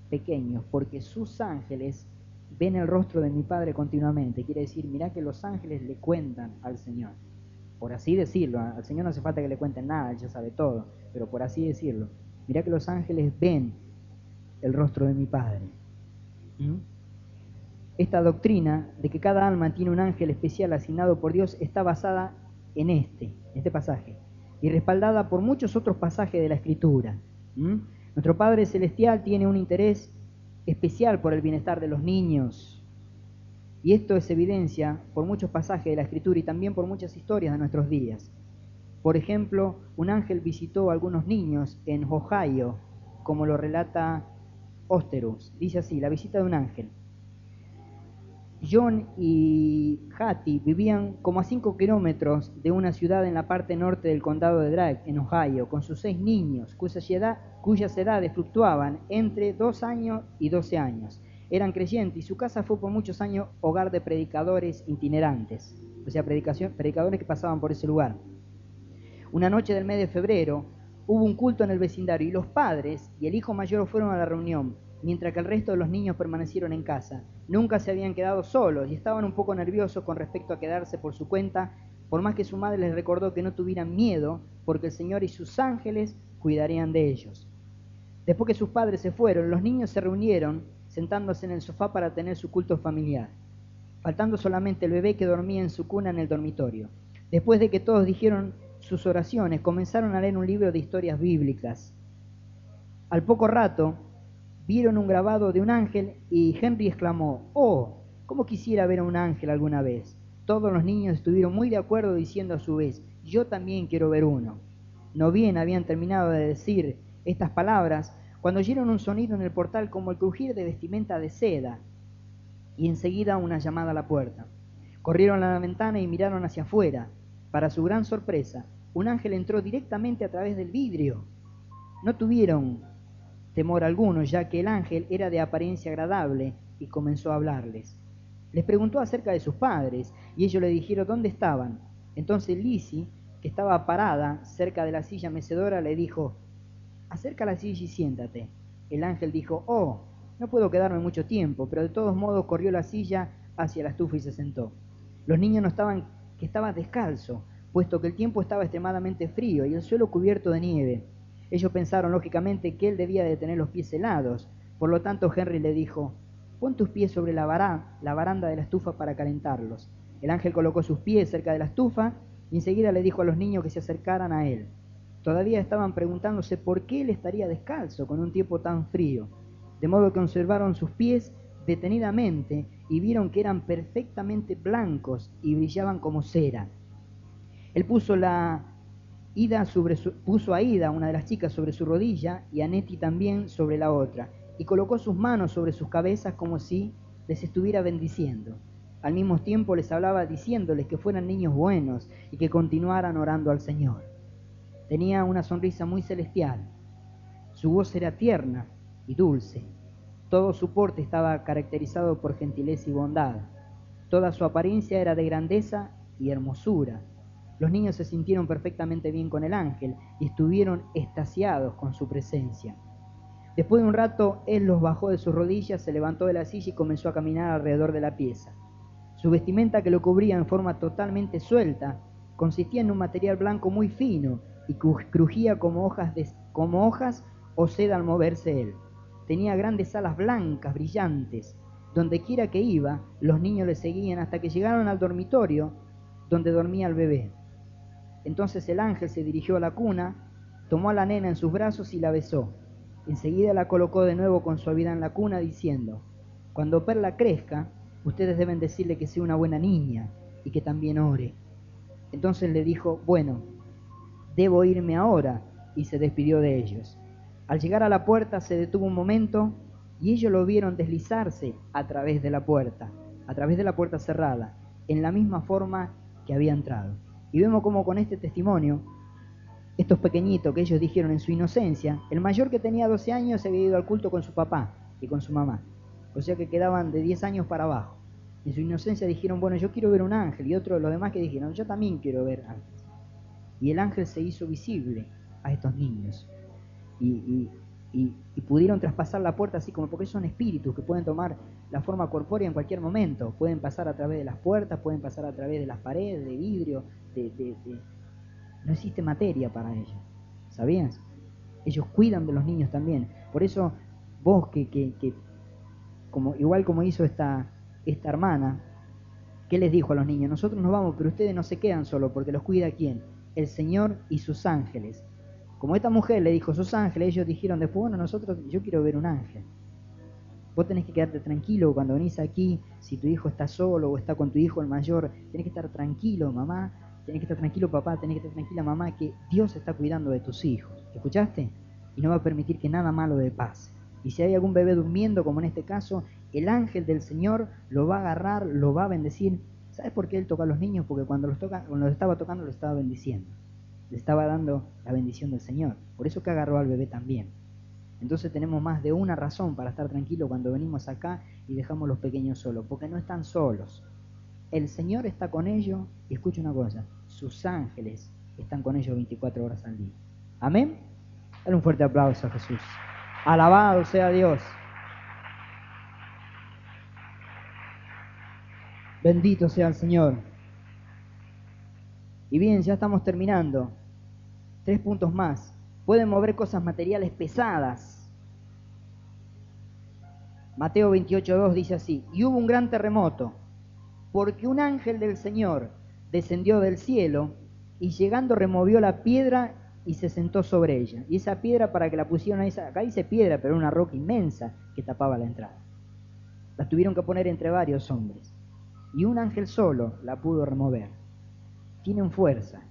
pequeños, porque sus ángeles ven el rostro de mi Padre continuamente. Quiere decir, mira que los ángeles le cuentan al Señor. Por así decirlo, al Señor no hace falta que le cuenten nada, Él ya sabe todo, pero por así decirlo, mira que los ángeles ven el rostro de mi Padre. ¿Mm? Esta doctrina de que cada alma tiene un ángel especial asignado por Dios está basada en este, este pasaje, y respaldada por muchos otros pasajes de la Escritura. Nuestro Padre Celestial tiene un interés especial por el bienestar de los niños, y esto es evidencia por muchos pasajes de la Escritura y también por muchas historias de nuestros días. Por ejemplo, un ángel visitó a algunos niños en Ohio, como lo relata Osterus. Dice así, la visita de un ángel. John y Hattie vivían como a 5 kilómetros de una ciudad en la parte norte del condado de Drake, en Ohio, con sus seis niños, cuyas, edad, cuyas edades fluctuaban entre 2 años y 12 años. Eran creyentes y su casa fue por muchos años hogar de predicadores itinerantes, o sea, predicadores que pasaban por ese lugar. Una noche del mes de febrero hubo un culto en el vecindario y los padres y el hijo mayor fueron a la reunión, mientras que el resto de los niños permanecieron en casa. Nunca se habían quedado solos y estaban un poco nerviosos con respecto a quedarse por su cuenta, por más que su madre les recordó que no tuvieran miedo, porque el Señor y sus ángeles cuidarían de ellos. Después que sus padres se fueron, los niños se reunieron sentándose en el sofá para tener su culto familiar, faltando solamente el bebé que dormía en su cuna en el dormitorio. Después de que todos dijeron sus oraciones, comenzaron a leer un libro de historias bíblicas. Al poco rato, vieron un grabado de un ángel y Henry exclamó, Oh, ¿cómo quisiera ver a un ángel alguna vez? Todos los niños estuvieron muy de acuerdo diciendo a su vez, yo también quiero ver uno. No bien habían terminado de decir estas palabras, cuando oyeron un sonido en el portal como el crujir de vestimenta de seda, y enseguida una llamada a la puerta. Corrieron a la ventana y miraron hacia afuera. Para su gran sorpresa, un ángel entró directamente a través del vidrio. No tuvieron temor alguno, ya que el ángel era de apariencia agradable y comenzó a hablarles. Les preguntó acerca de sus padres y ellos le dijeron dónde estaban. Entonces Lizzie, que estaba parada cerca de la silla mecedora, le dijo, acerca la silla y siéntate. El ángel dijo, oh, no puedo quedarme mucho tiempo, pero de todos modos corrió la silla hacia la estufa y se sentó. Los niños no estaban, que estaba descalzo, puesto que el tiempo estaba extremadamente frío y el suelo cubierto de nieve. Ellos pensaron lógicamente que él debía de tener los pies helados, por lo tanto Henry le dijo, pon tus pies sobre la, la baranda de la estufa para calentarlos. El ángel colocó sus pies cerca de la estufa y enseguida le dijo a los niños que se acercaran a él. Todavía estaban preguntándose por qué él estaría descalzo con un tiempo tan frío, de modo que observaron sus pies detenidamente y vieron que eran perfectamente blancos y brillaban como cera. Él puso, la Ida puso a Ida, una de las chicas, sobre su rodilla y a Nettie también sobre la otra, y colocó sus manos sobre sus cabezas como si les estuviera bendiciendo. Al mismo tiempo les hablaba diciéndoles que fueran niños buenos y que continuaran orando al Señor. Tenía una sonrisa muy celestial. Su voz era tierna y dulce. Todo su porte estaba caracterizado por gentileza y bondad. Toda su apariencia era de grandeza y hermosura. Los niños se sintieron perfectamente bien con el ángel y estuvieron estasiados con su presencia. Después de un rato, él los bajó de sus rodillas, se levantó de la silla y comenzó a caminar alrededor de la pieza. Su vestimenta, que lo cubría en forma totalmente suelta, consistía en un material blanco muy fino y crujía como hojas, de, como hojas o seda al moverse él. Tenía grandes alas blancas, brillantes. Donde quiera que iba, los niños le seguían hasta que llegaron al dormitorio donde dormía el bebé. Entonces el ángel se dirigió a la cuna, tomó a la nena en sus brazos y la besó. Enseguida la colocó de nuevo con suavidad en la cuna, diciendo, Cuando Perla crezca, ustedes deben decirle que sea una buena niña y que también ore. Entonces le dijo, bueno, debo irme ahora, y se despidió de ellos. Al llegar a la puerta se detuvo un momento y ellos lo vieron deslizarse a través de la puerta, a través de la puerta cerrada, en la misma forma que había entrado. Y vemos como con este testimonio, estos pequeñitos que ellos dijeron en su inocencia, el mayor que tenía 12 años se había ido al culto con su papá y con su mamá, o sea que quedaban de 10 años para abajo. En su inocencia dijeron, bueno, yo quiero ver un ángel, y otros, los demás que dijeron, yo también quiero ver ángeles y el ángel se hizo visible a estos niños. Y, pudieron traspasar la puerta así como porque son espíritus que pueden tomar la forma corpórea en cualquier momento. Pueden pasar a través de las puertas, pueden pasar a través de las paredes, de vidrio, no existe materia para ellos. ¿Sabías? Ellos cuidan de los niños también. Por eso vos que, que, como, igual como hizo esta, esta hermana, ¿qué les dijo a los niños? Nosotros nos vamos, pero ustedes no se quedan solos porque los cuida quién? El Señor y sus ángeles. Como esta mujer le dijo sus ángeles, ellos dijeron después, bueno, nosotros, yo quiero ver un ángel. Vos tenés que quedarte tranquilo cuando venís aquí, si tu hijo está solo o está con tu hijo el mayor, tenés que estar tranquilo, mamá, tenés que estar tranquilo, papá, tenés que estar tranquila, mamá, que Dios está cuidando de tus hijos. ¿Escuchaste? Y no va a permitir que nada malo le pase. Y si hay algún bebé durmiendo, como en este caso, el ángel del Señor lo va a agarrar, lo va a bendecir. ¿Sabes por qué él toca a los niños? Porque cuando los, toca, cuando los estaba tocando, lo estaba bendiciendo. Le estaba dando la bendición del Señor. Por eso que agarró al bebé también. Entonces tenemos más de una razón para estar tranquilos cuando venimos acá y dejamos los pequeños solos, porque no están solos. El Señor está con ellos y escucha una cosa, sus ángeles están con ellos 24 horas al día. Amén. Dale un fuerte aplauso a Jesús. Alabado sea Dios. Bendito sea el Señor. Y bien, ya estamos terminando. Tres puntos más. Pueden mover cosas materiales pesadas. Mateo 28.2 dice así, y hubo un gran terremoto, porque un ángel del Señor descendió del cielo y llegando removió la piedra y se sentó sobre ella. Y esa piedra, para que la pusieran ahí, acá dice piedra, pero una roca inmensa que tapaba la entrada. La tuvieron que poner entre varios hombres. Y un ángel solo la pudo remover. Tienen fuerza.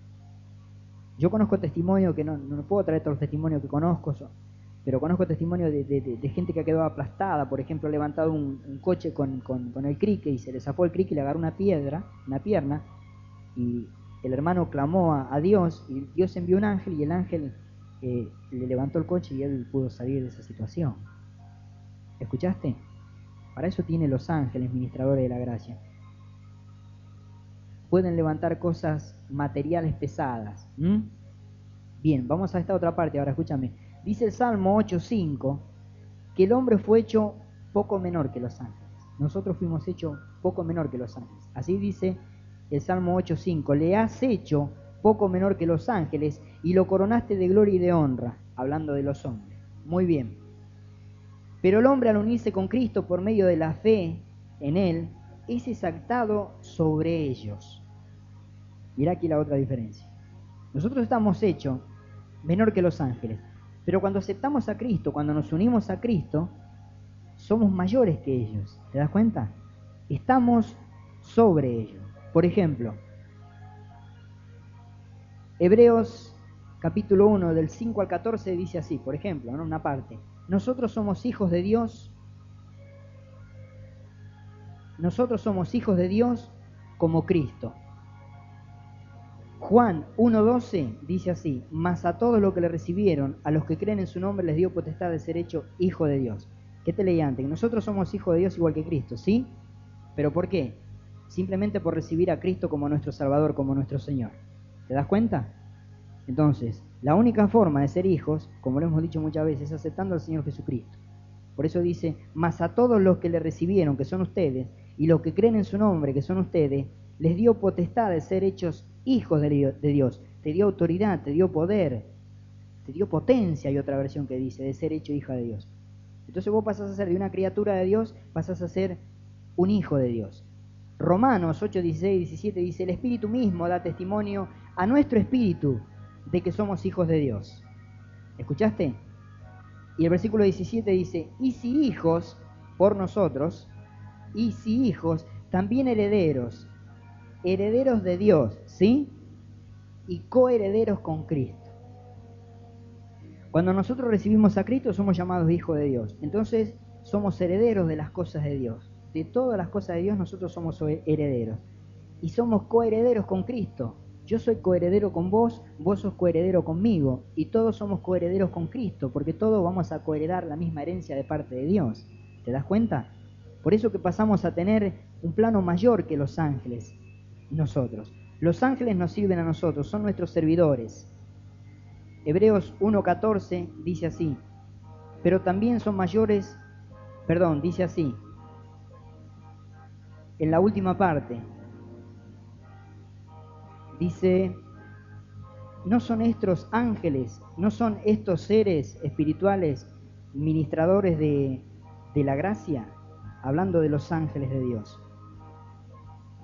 Yo conozco testimonio que no, no puedo traer todos los testimonios que conozco, pero conozco testimonio de, gente que ha quedado aplastada. Por ejemplo, ha levantado un, coche con, con, el crique y se le zafó el crique y le agarró una piedra, una pierna, y el hermano clamó a, Dios y Dios envió un ángel y el ángel eh, le levantó el coche y él pudo salir de esa situación. ¿Escuchaste? Para eso tiene los ángeles, ministradores de la gracia. Pueden levantar cosas materiales pesadas. Bien, vamos a esta otra parte ahora, escúchame. Dice el Salmo 8.5 que el hombre fue hecho poco menor que los ángeles. Nosotros fuimos hechos poco menor que los ángeles. Así dice el Salmo 8.5, le has hecho poco menor que los ángeles y lo coronaste de gloria y de honra, hablando de los hombres. Muy bien. Pero el hombre al unirse con Cristo por medio de la fe en Él, es exaltado sobre ellos. Mira aquí la otra diferencia. Nosotros estamos hechos menor que los ángeles, pero cuando aceptamos a Cristo, cuando nos unimos a Cristo, somos mayores que ellos. ¿Te das cuenta? Estamos sobre ellos. Por ejemplo, Hebreos capítulo 1 del 5 al 14 dice así, por ejemplo, en una parte, nosotros somos hijos de Dios, nosotros somos hijos de Dios como Cristo. Juan 1.12 dice así, mas a todos los que le recibieron, a los que creen en su nombre, les dio potestad de ser hecho hijo de Dios. ¿Qué te leí antes? Nosotros somos hijos de Dios igual que Cristo, ¿sí? ¿Pero por qué? Simplemente por recibir a Cristo como nuestro Salvador, como nuestro Señor. ¿Te das cuenta? Entonces, la única forma de ser hijos, como lo hemos dicho muchas veces, es aceptando al Señor Jesucristo. Por eso dice, mas a todos los que le recibieron, que son ustedes, y los que creen en su nombre, que son ustedes, les dio potestad de ser hechos hijos de Dios. Te dio autoridad, te dio poder, te dio potencia, hay otra versión que dice, de ser hecho hija de Dios. Entonces vos pasas a ser de una criatura de Dios, pasas a ser un hijo de Dios. Romanos 8, 16 17 dice, el Espíritu mismo da testimonio a nuestro espíritu de que somos hijos de Dios. ¿Escuchaste? Y el versículo 17 dice, y si hijos por nosotros, y si hijos, también herederos, herederos de Dios, ¿sí? Y coherederos con Cristo. Cuando nosotros recibimos a Cristo somos llamados hijos de Dios. Entonces somos herederos de las cosas de Dios de todas las cosas de Dios nosotros somos herederos. Y somos coherederos con Cristo. Yo soy coheredero con vos, vos sos coheredero conmigo. Y todos somos coherederos con Cristo, porque todos vamos a coheredar la misma herencia de parte de Dios. ¿Te das cuenta? Por eso que pasamos a tener un plano mayor que los ángeles, nosotros. Los ángeles nos sirven a nosotros, son nuestros servidores. Hebreos 1.14 dice así, pero también son mayores, perdón, dice así, en la última parte, dice, no son estos ángeles, no son estos seres espirituales ministradores de, de la gracia, hablando de los ángeles de Dios.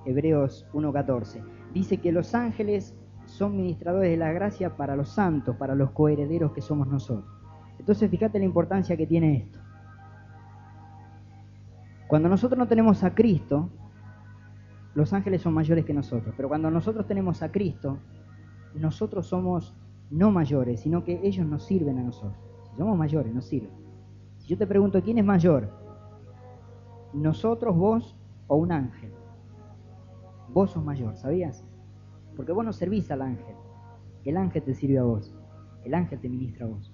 Hebreos 1.14. Dice que los ángeles son ministradores de la gracia para los santos, para los coherederos que somos nosotros. Entonces fíjate la importancia que tiene esto. Cuando nosotros no tenemos a Cristo, los ángeles son mayores que nosotros, pero cuando nosotros tenemos a Cristo, nosotros somos no mayores, sino que ellos nos sirven a nosotros. Si somos mayores, nos sirven. Si yo te pregunto, ¿quién es mayor? ¿Nosotros, vos o un ángel? Vos sos mayor, ¿sabías? Porque vos no servís al ángel. El ángel te sirve a vos. El ángel te ministra a vos.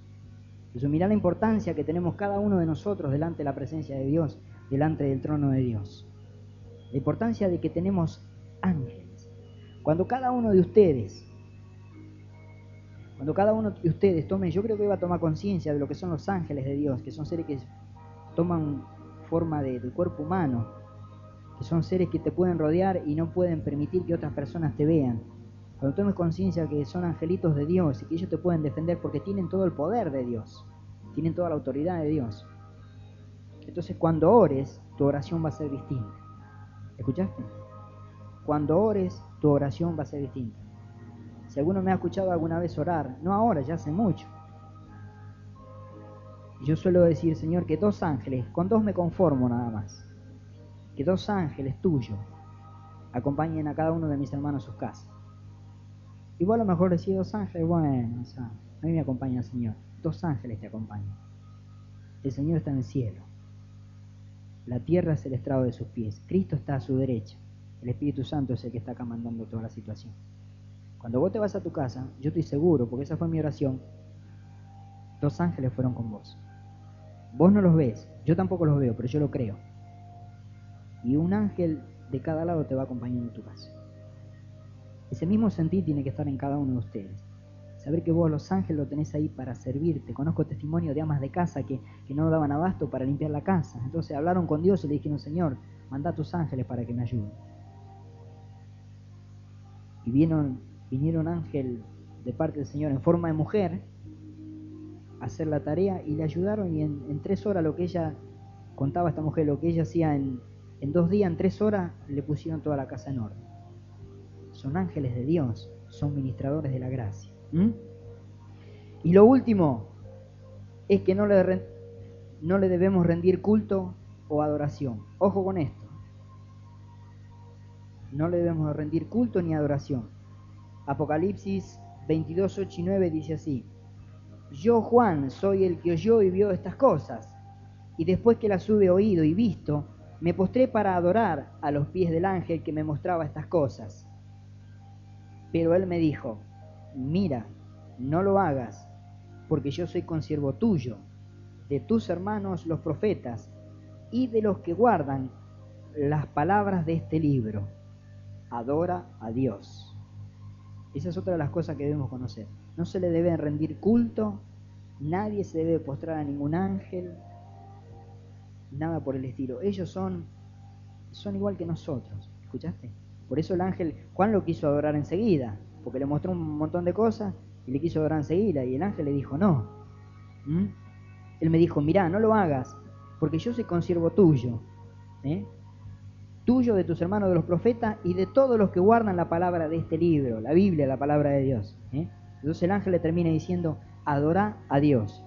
Entonces mira la importancia que tenemos cada uno de nosotros delante de la presencia de Dios, delante del trono de Dios. La importancia de que tenemos ángeles. Cuando cada uno de ustedes, cuando cada uno de ustedes tome, yo creo que va a tomar conciencia de lo que son los ángeles de Dios, que son seres que toman forma de, del cuerpo humano, que son seres que te pueden rodear y no pueden permitir que otras personas te vean. Cuando tomes conciencia que son angelitos de Dios y que ellos te pueden defender porque tienen todo el poder de Dios, tienen toda la autoridad de Dios. Entonces cuando ores, tu oración va a ser distinta. ¿Escuchaste? Cuando ores, tu oración va a ser distinta. Si alguno me ha escuchado alguna vez orar, no ahora, ya hace mucho. Yo suelo decir, Señor, que dos ángeles, con dos me conformo nada más que dos ángeles tuyos acompañen a cada uno de mis hermanos a sus casas. Igual a lo mejor decir dos ángeles, bueno, o sea, a mí me acompaña el Señor. Dos ángeles te acompañan. El Señor está en el cielo. La tierra es el estrado de sus pies. Cristo está a su derecha. El Espíritu Santo es el que está acá mandando toda la situación. Cuando vos te vas a tu casa, yo estoy seguro, porque esa fue mi oración, dos ángeles fueron con vos. Vos no los ves, yo tampoco los veo, pero yo lo creo y un ángel de cada lado te va acompañando en tu casa. Ese mismo sentir tiene que estar en cada uno de ustedes. Saber que vos los ángeles lo tenés ahí para servirte. Conozco testimonio de amas de casa que, que no daban abasto para limpiar la casa. Entonces hablaron con Dios y le dijeron, Señor, manda a tus ángeles para que me ayuden. Y vinieron, vinieron ángel de parte del Señor en forma de mujer a hacer la tarea y le ayudaron y en, en tres horas lo que ella contaba esta mujer, lo que ella hacía en, en dos días, en tres horas, le pusieron toda la casa en orden. Son ángeles de Dios, son ministradores de la gracia. Y lo último es que no le, no le debemos rendir culto o adoración. Ojo con esto. No le debemos rendir culto ni adoración. Apocalipsis 22, 8 y 9 dice así. Yo, Juan, soy el que oyó y vio estas cosas. Y después que las hube oído y visto, me postré para adorar a los pies del ángel que me mostraba estas cosas. Pero él me dijo, mira, no lo hagas, porque yo soy consiervo tuyo, de tus hermanos los profetas, y de los que guardan las palabras de este libro. Adora a Dios. Esa es otra de las cosas que debemos conocer. No se le debe rendir culto, nadie se debe postrar a ningún ángel, nada por el estilo. Ellos son, son igual que nosotros. ¿Escuchaste? Por eso el ángel, Juan lo quiso adorar enseguida, porque le mostró un montón de cosas y le quiso adorar enseguida. Y el ángel le dijo, no. ¿Mm? Él me dijo, mirá, no lo hagas, porque yo soy consiervo tuyo. ¿eh? Tuyo, de tus hermanos, de los profetas y de todos los que guardan la palabra de este libro, la Biblia, la palabra de Dios. ¿eh? Entonces el ángel le termina diciendo, adora a Dios.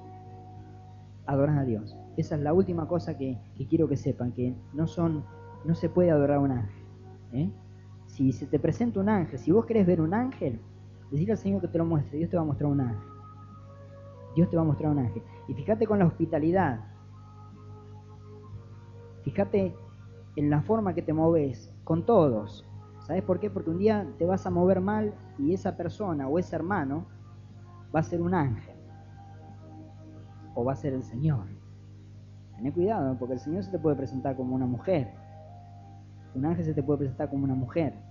Adora a Dios. Esa es la última cosa que, quiero que sepan, que no son, no se puede adorar a un ángel. ¿eh? Si se te presenta un ángel, si vos querés ver un ángel, decirle al Señor que te lo muestre, Dios te va a mostrar un ángel. Dios te va a mostrar un ángel. Y fíjate con la hospitalidad. Fíjate en la forma que te moves con todos. ¿Sabes por qué? Porque un día te vas a mover mal y esa persona o ese hermano va a ser un ángel. O va a ser el Señor. Ten cuidado, porque el Señor se te puede presentar como una mujer. Un ángel se te puede presentar como una mujer.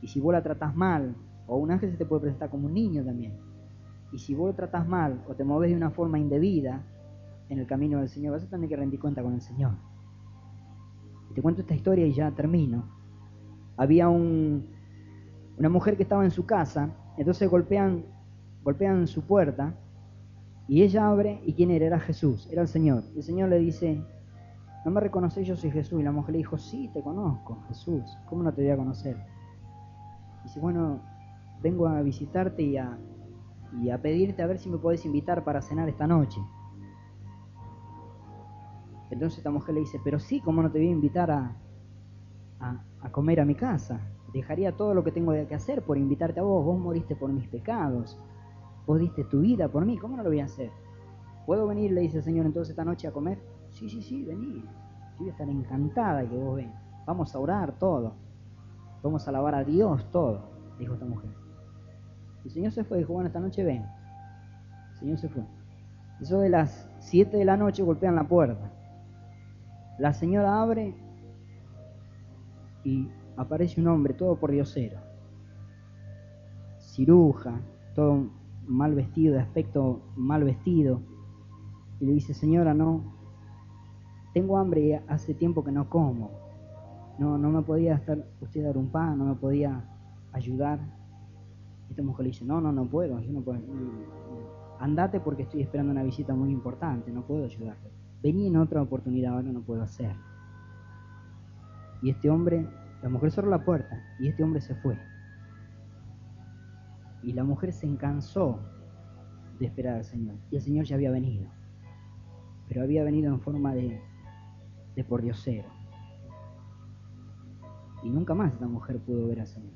Y si vos la tratás mal, o un ángel se te puede presentar como un niño también. Y si vos lo tratás mal o te mueves de una forma indebida en el camino del Señor, vas a tener que rendir cuenta con el Señor. Y te cuento esta historia y ya termino. Había un, una mujer que estaba en su casa, entonces golpean, golpean su puerta y ella abre, ¿y quién era? Era Jesús, era el Señor. El Señor le dice, ¿no me reconoces? Yo soy Jesús. Y la mujer le dijo, sí, te conozco, Jesús. ¿Cómo no te voy a conocer? Dice, bueno, vengo a visitarte y a, y a pedirte a ver si me podés invitar para cenar esta noche. Entonces esta mujer le dice, pero sí, ¿cómo no te voy a invitar a, a, comer a mi casa? Dejaría todo lo que tengo que hacer por invitarte a vos. Vos moriste por mis pecados. Vos diste tu vida por mí. ¿Cómo no lo voy a hacer? ¿Puedo venir, le dice el Señor, entonces esta noche a comer? Sí, sí, sí, vení. Yo voy a estar encantada que vos ven. Vamos a orar todo. Vamos a alabar a Dios todo, dijo esta mujer. El Señor se fue, dijo, bueno, esta noche ven. El Señor se fue. Eso de las 7 de la noche golpean la puerta. La señora abre y aparece un hombre todo por diosero. Ciruja, todo mal vestido, de aspecto mal vestido. Y le dice, señora, no, tengo hambre y hace tiempo que no como. No, no me podía estar usted dar un pan, no me podía ayudar. Esta mujer le dice, no, no, no puedo, yo no puedo. Andate porque estoy esperando una visita muy importante, no puedo ayudarte. Vení en otra oportunidad, ahora no puedo hacer. Y este hombre, la mujer cerró la puerta y este hombre se fue. Y la mujer se encansó de esperar al Señor. Y el Señor ya había venido. Pero había venido en forma de, de por diosero. Y nunca más esta mujer pudo ver al Señor.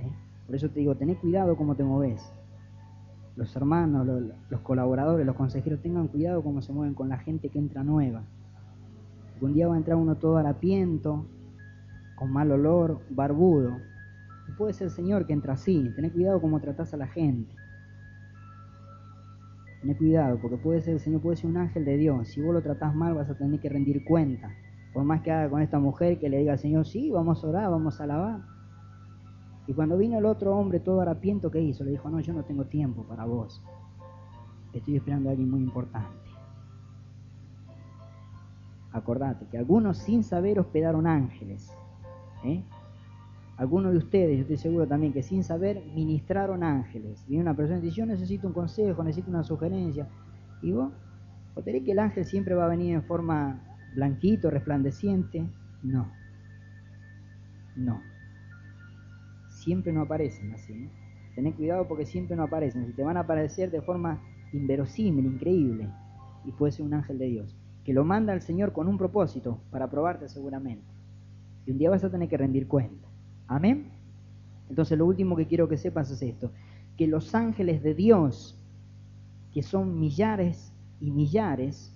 ¿Eh? Por eso te digo, tené cuidado cómo te moves. Los hermanos, los, colaboradores, los consejeros, tengan cuidado cómo se mueven con la gente que entra nueva. un día va a entrar uno todo harapiento, con mal olor, barbudo. Y puede ser el Señor que entra así. Tené cuidado cómo tratás a la gente. Tené cuidado, porque puede ser el Señor, puede ser un ángel de Dios. Si vos lo tratás mal, vas a tener que rendir cuenta. Por más que haga con esta mujer que le diga al Señor, sí, vamos a orar, vamos a alabar. Y cuando vino el otro hombre todo harapiento, ¿qué hizo? Le dijo, no, yo no tengo tiempo para vos. Estoy esperando a alguien muy importante. Acordate que algunos sin saber hospedaron ángeles. ¿eh? Algunos de ustedes, yo estoy seguro también, que sin saber ministraron ángeles. Viene una persona y dice, yo necesito un consejo, necesito una sugerencia. Y vos, ¿o que el ángel siempre va a venir en forma blanquito, resplandeciente. No. No. Siempre no aparecen así. ¿no? Tened cuidado porque siempre no aparecen. Si te van a aparecer de forma inverosímil, increíble. Y puede ser un ángel de Dios. Que lo manda el Señor con un propósito para probarte seguramente. Y un día vas a tener que rendir cuenta. Amén. Entonces lo último que quiero que sepas es esto. Que los ángeles de Dios, que son millares y millares,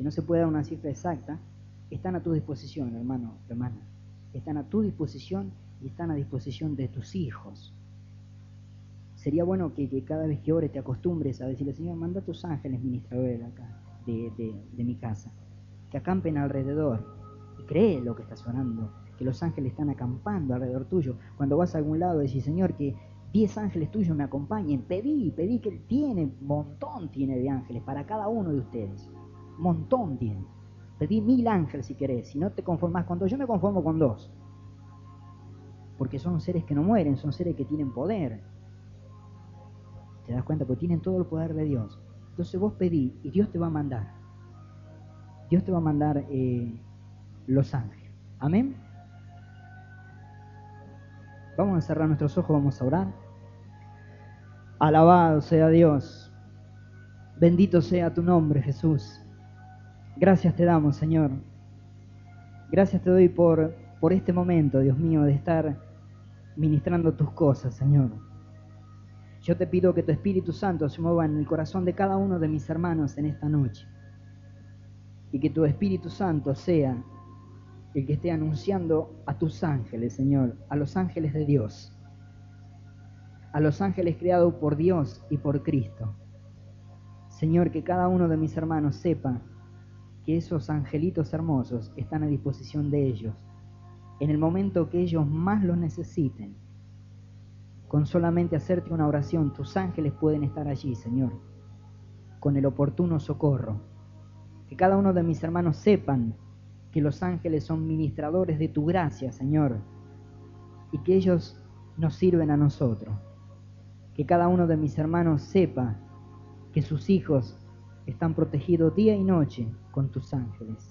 que no se puede dar una cifra exacta, están a tu disposición, hermano, hermana. Están a tu disposición y están a disposición de tus hijos. Sería bueno que, cada vez que ores te acostumbres a decirle, Señor, manda a tus ángeles ministradores de, acá, de, mi casa, que acampen alrededor. Y cree lo que estás orando, que los ángeles están acampando alrededor tuyo. Cuando vas a algún lado, decís, Señor, que diez ángeles tuyos me acompañen. Pedí, pedí que Él tiene, montón tiene de ángeles para cada uno de ustedes montón tiene. Pedí mil ángeles si querés. Si no te conformás con dos, yo me conformo con dos. Porque son seres que no mueren, son seres que tienen poder. ¿Te das cuenta? Porque tienen todo el poder de Dios. Entonces vos pedí y Dios te va a mandar. Dios te va a mandar eh, los ángeles. Amén. Vamos a cerrar nuestros ojos, vamos a orar. Alabado sea Dios. Bendito sea tu nombre, Jesús. Gracias te damos, Señor. Gracias te doy por, por este momento, Dios mío, de estar ministrando tus cosas, Señor. Yo te pido que tu Espíritu Santo se mueva en el corazón de cada uno de mis hermanos en esta noche. Y que tu Espíritu Santo sea el que esté anunciando a tus ángeles, Señor, a los ángeles de Dios, a los ángeles creados por Dios y por Cristo. Señor, que cada uno de mis hermanos sepa que esos angelitos hermosos están a disposición de ellos en el momento que ellos más los necesiten. Con solamente hacerte una oración, tus ángeles pueden estar allí, Señor, con el oportuno socorro. Que cada uno de mis hermanos sepan que los ángeles son ministradores de tu gracia, Señor, y que ellos nos sirven a nosotros. Que cada uno de mis hermanos sepa que sus hijos están protegidos día y noche con tus ángeles.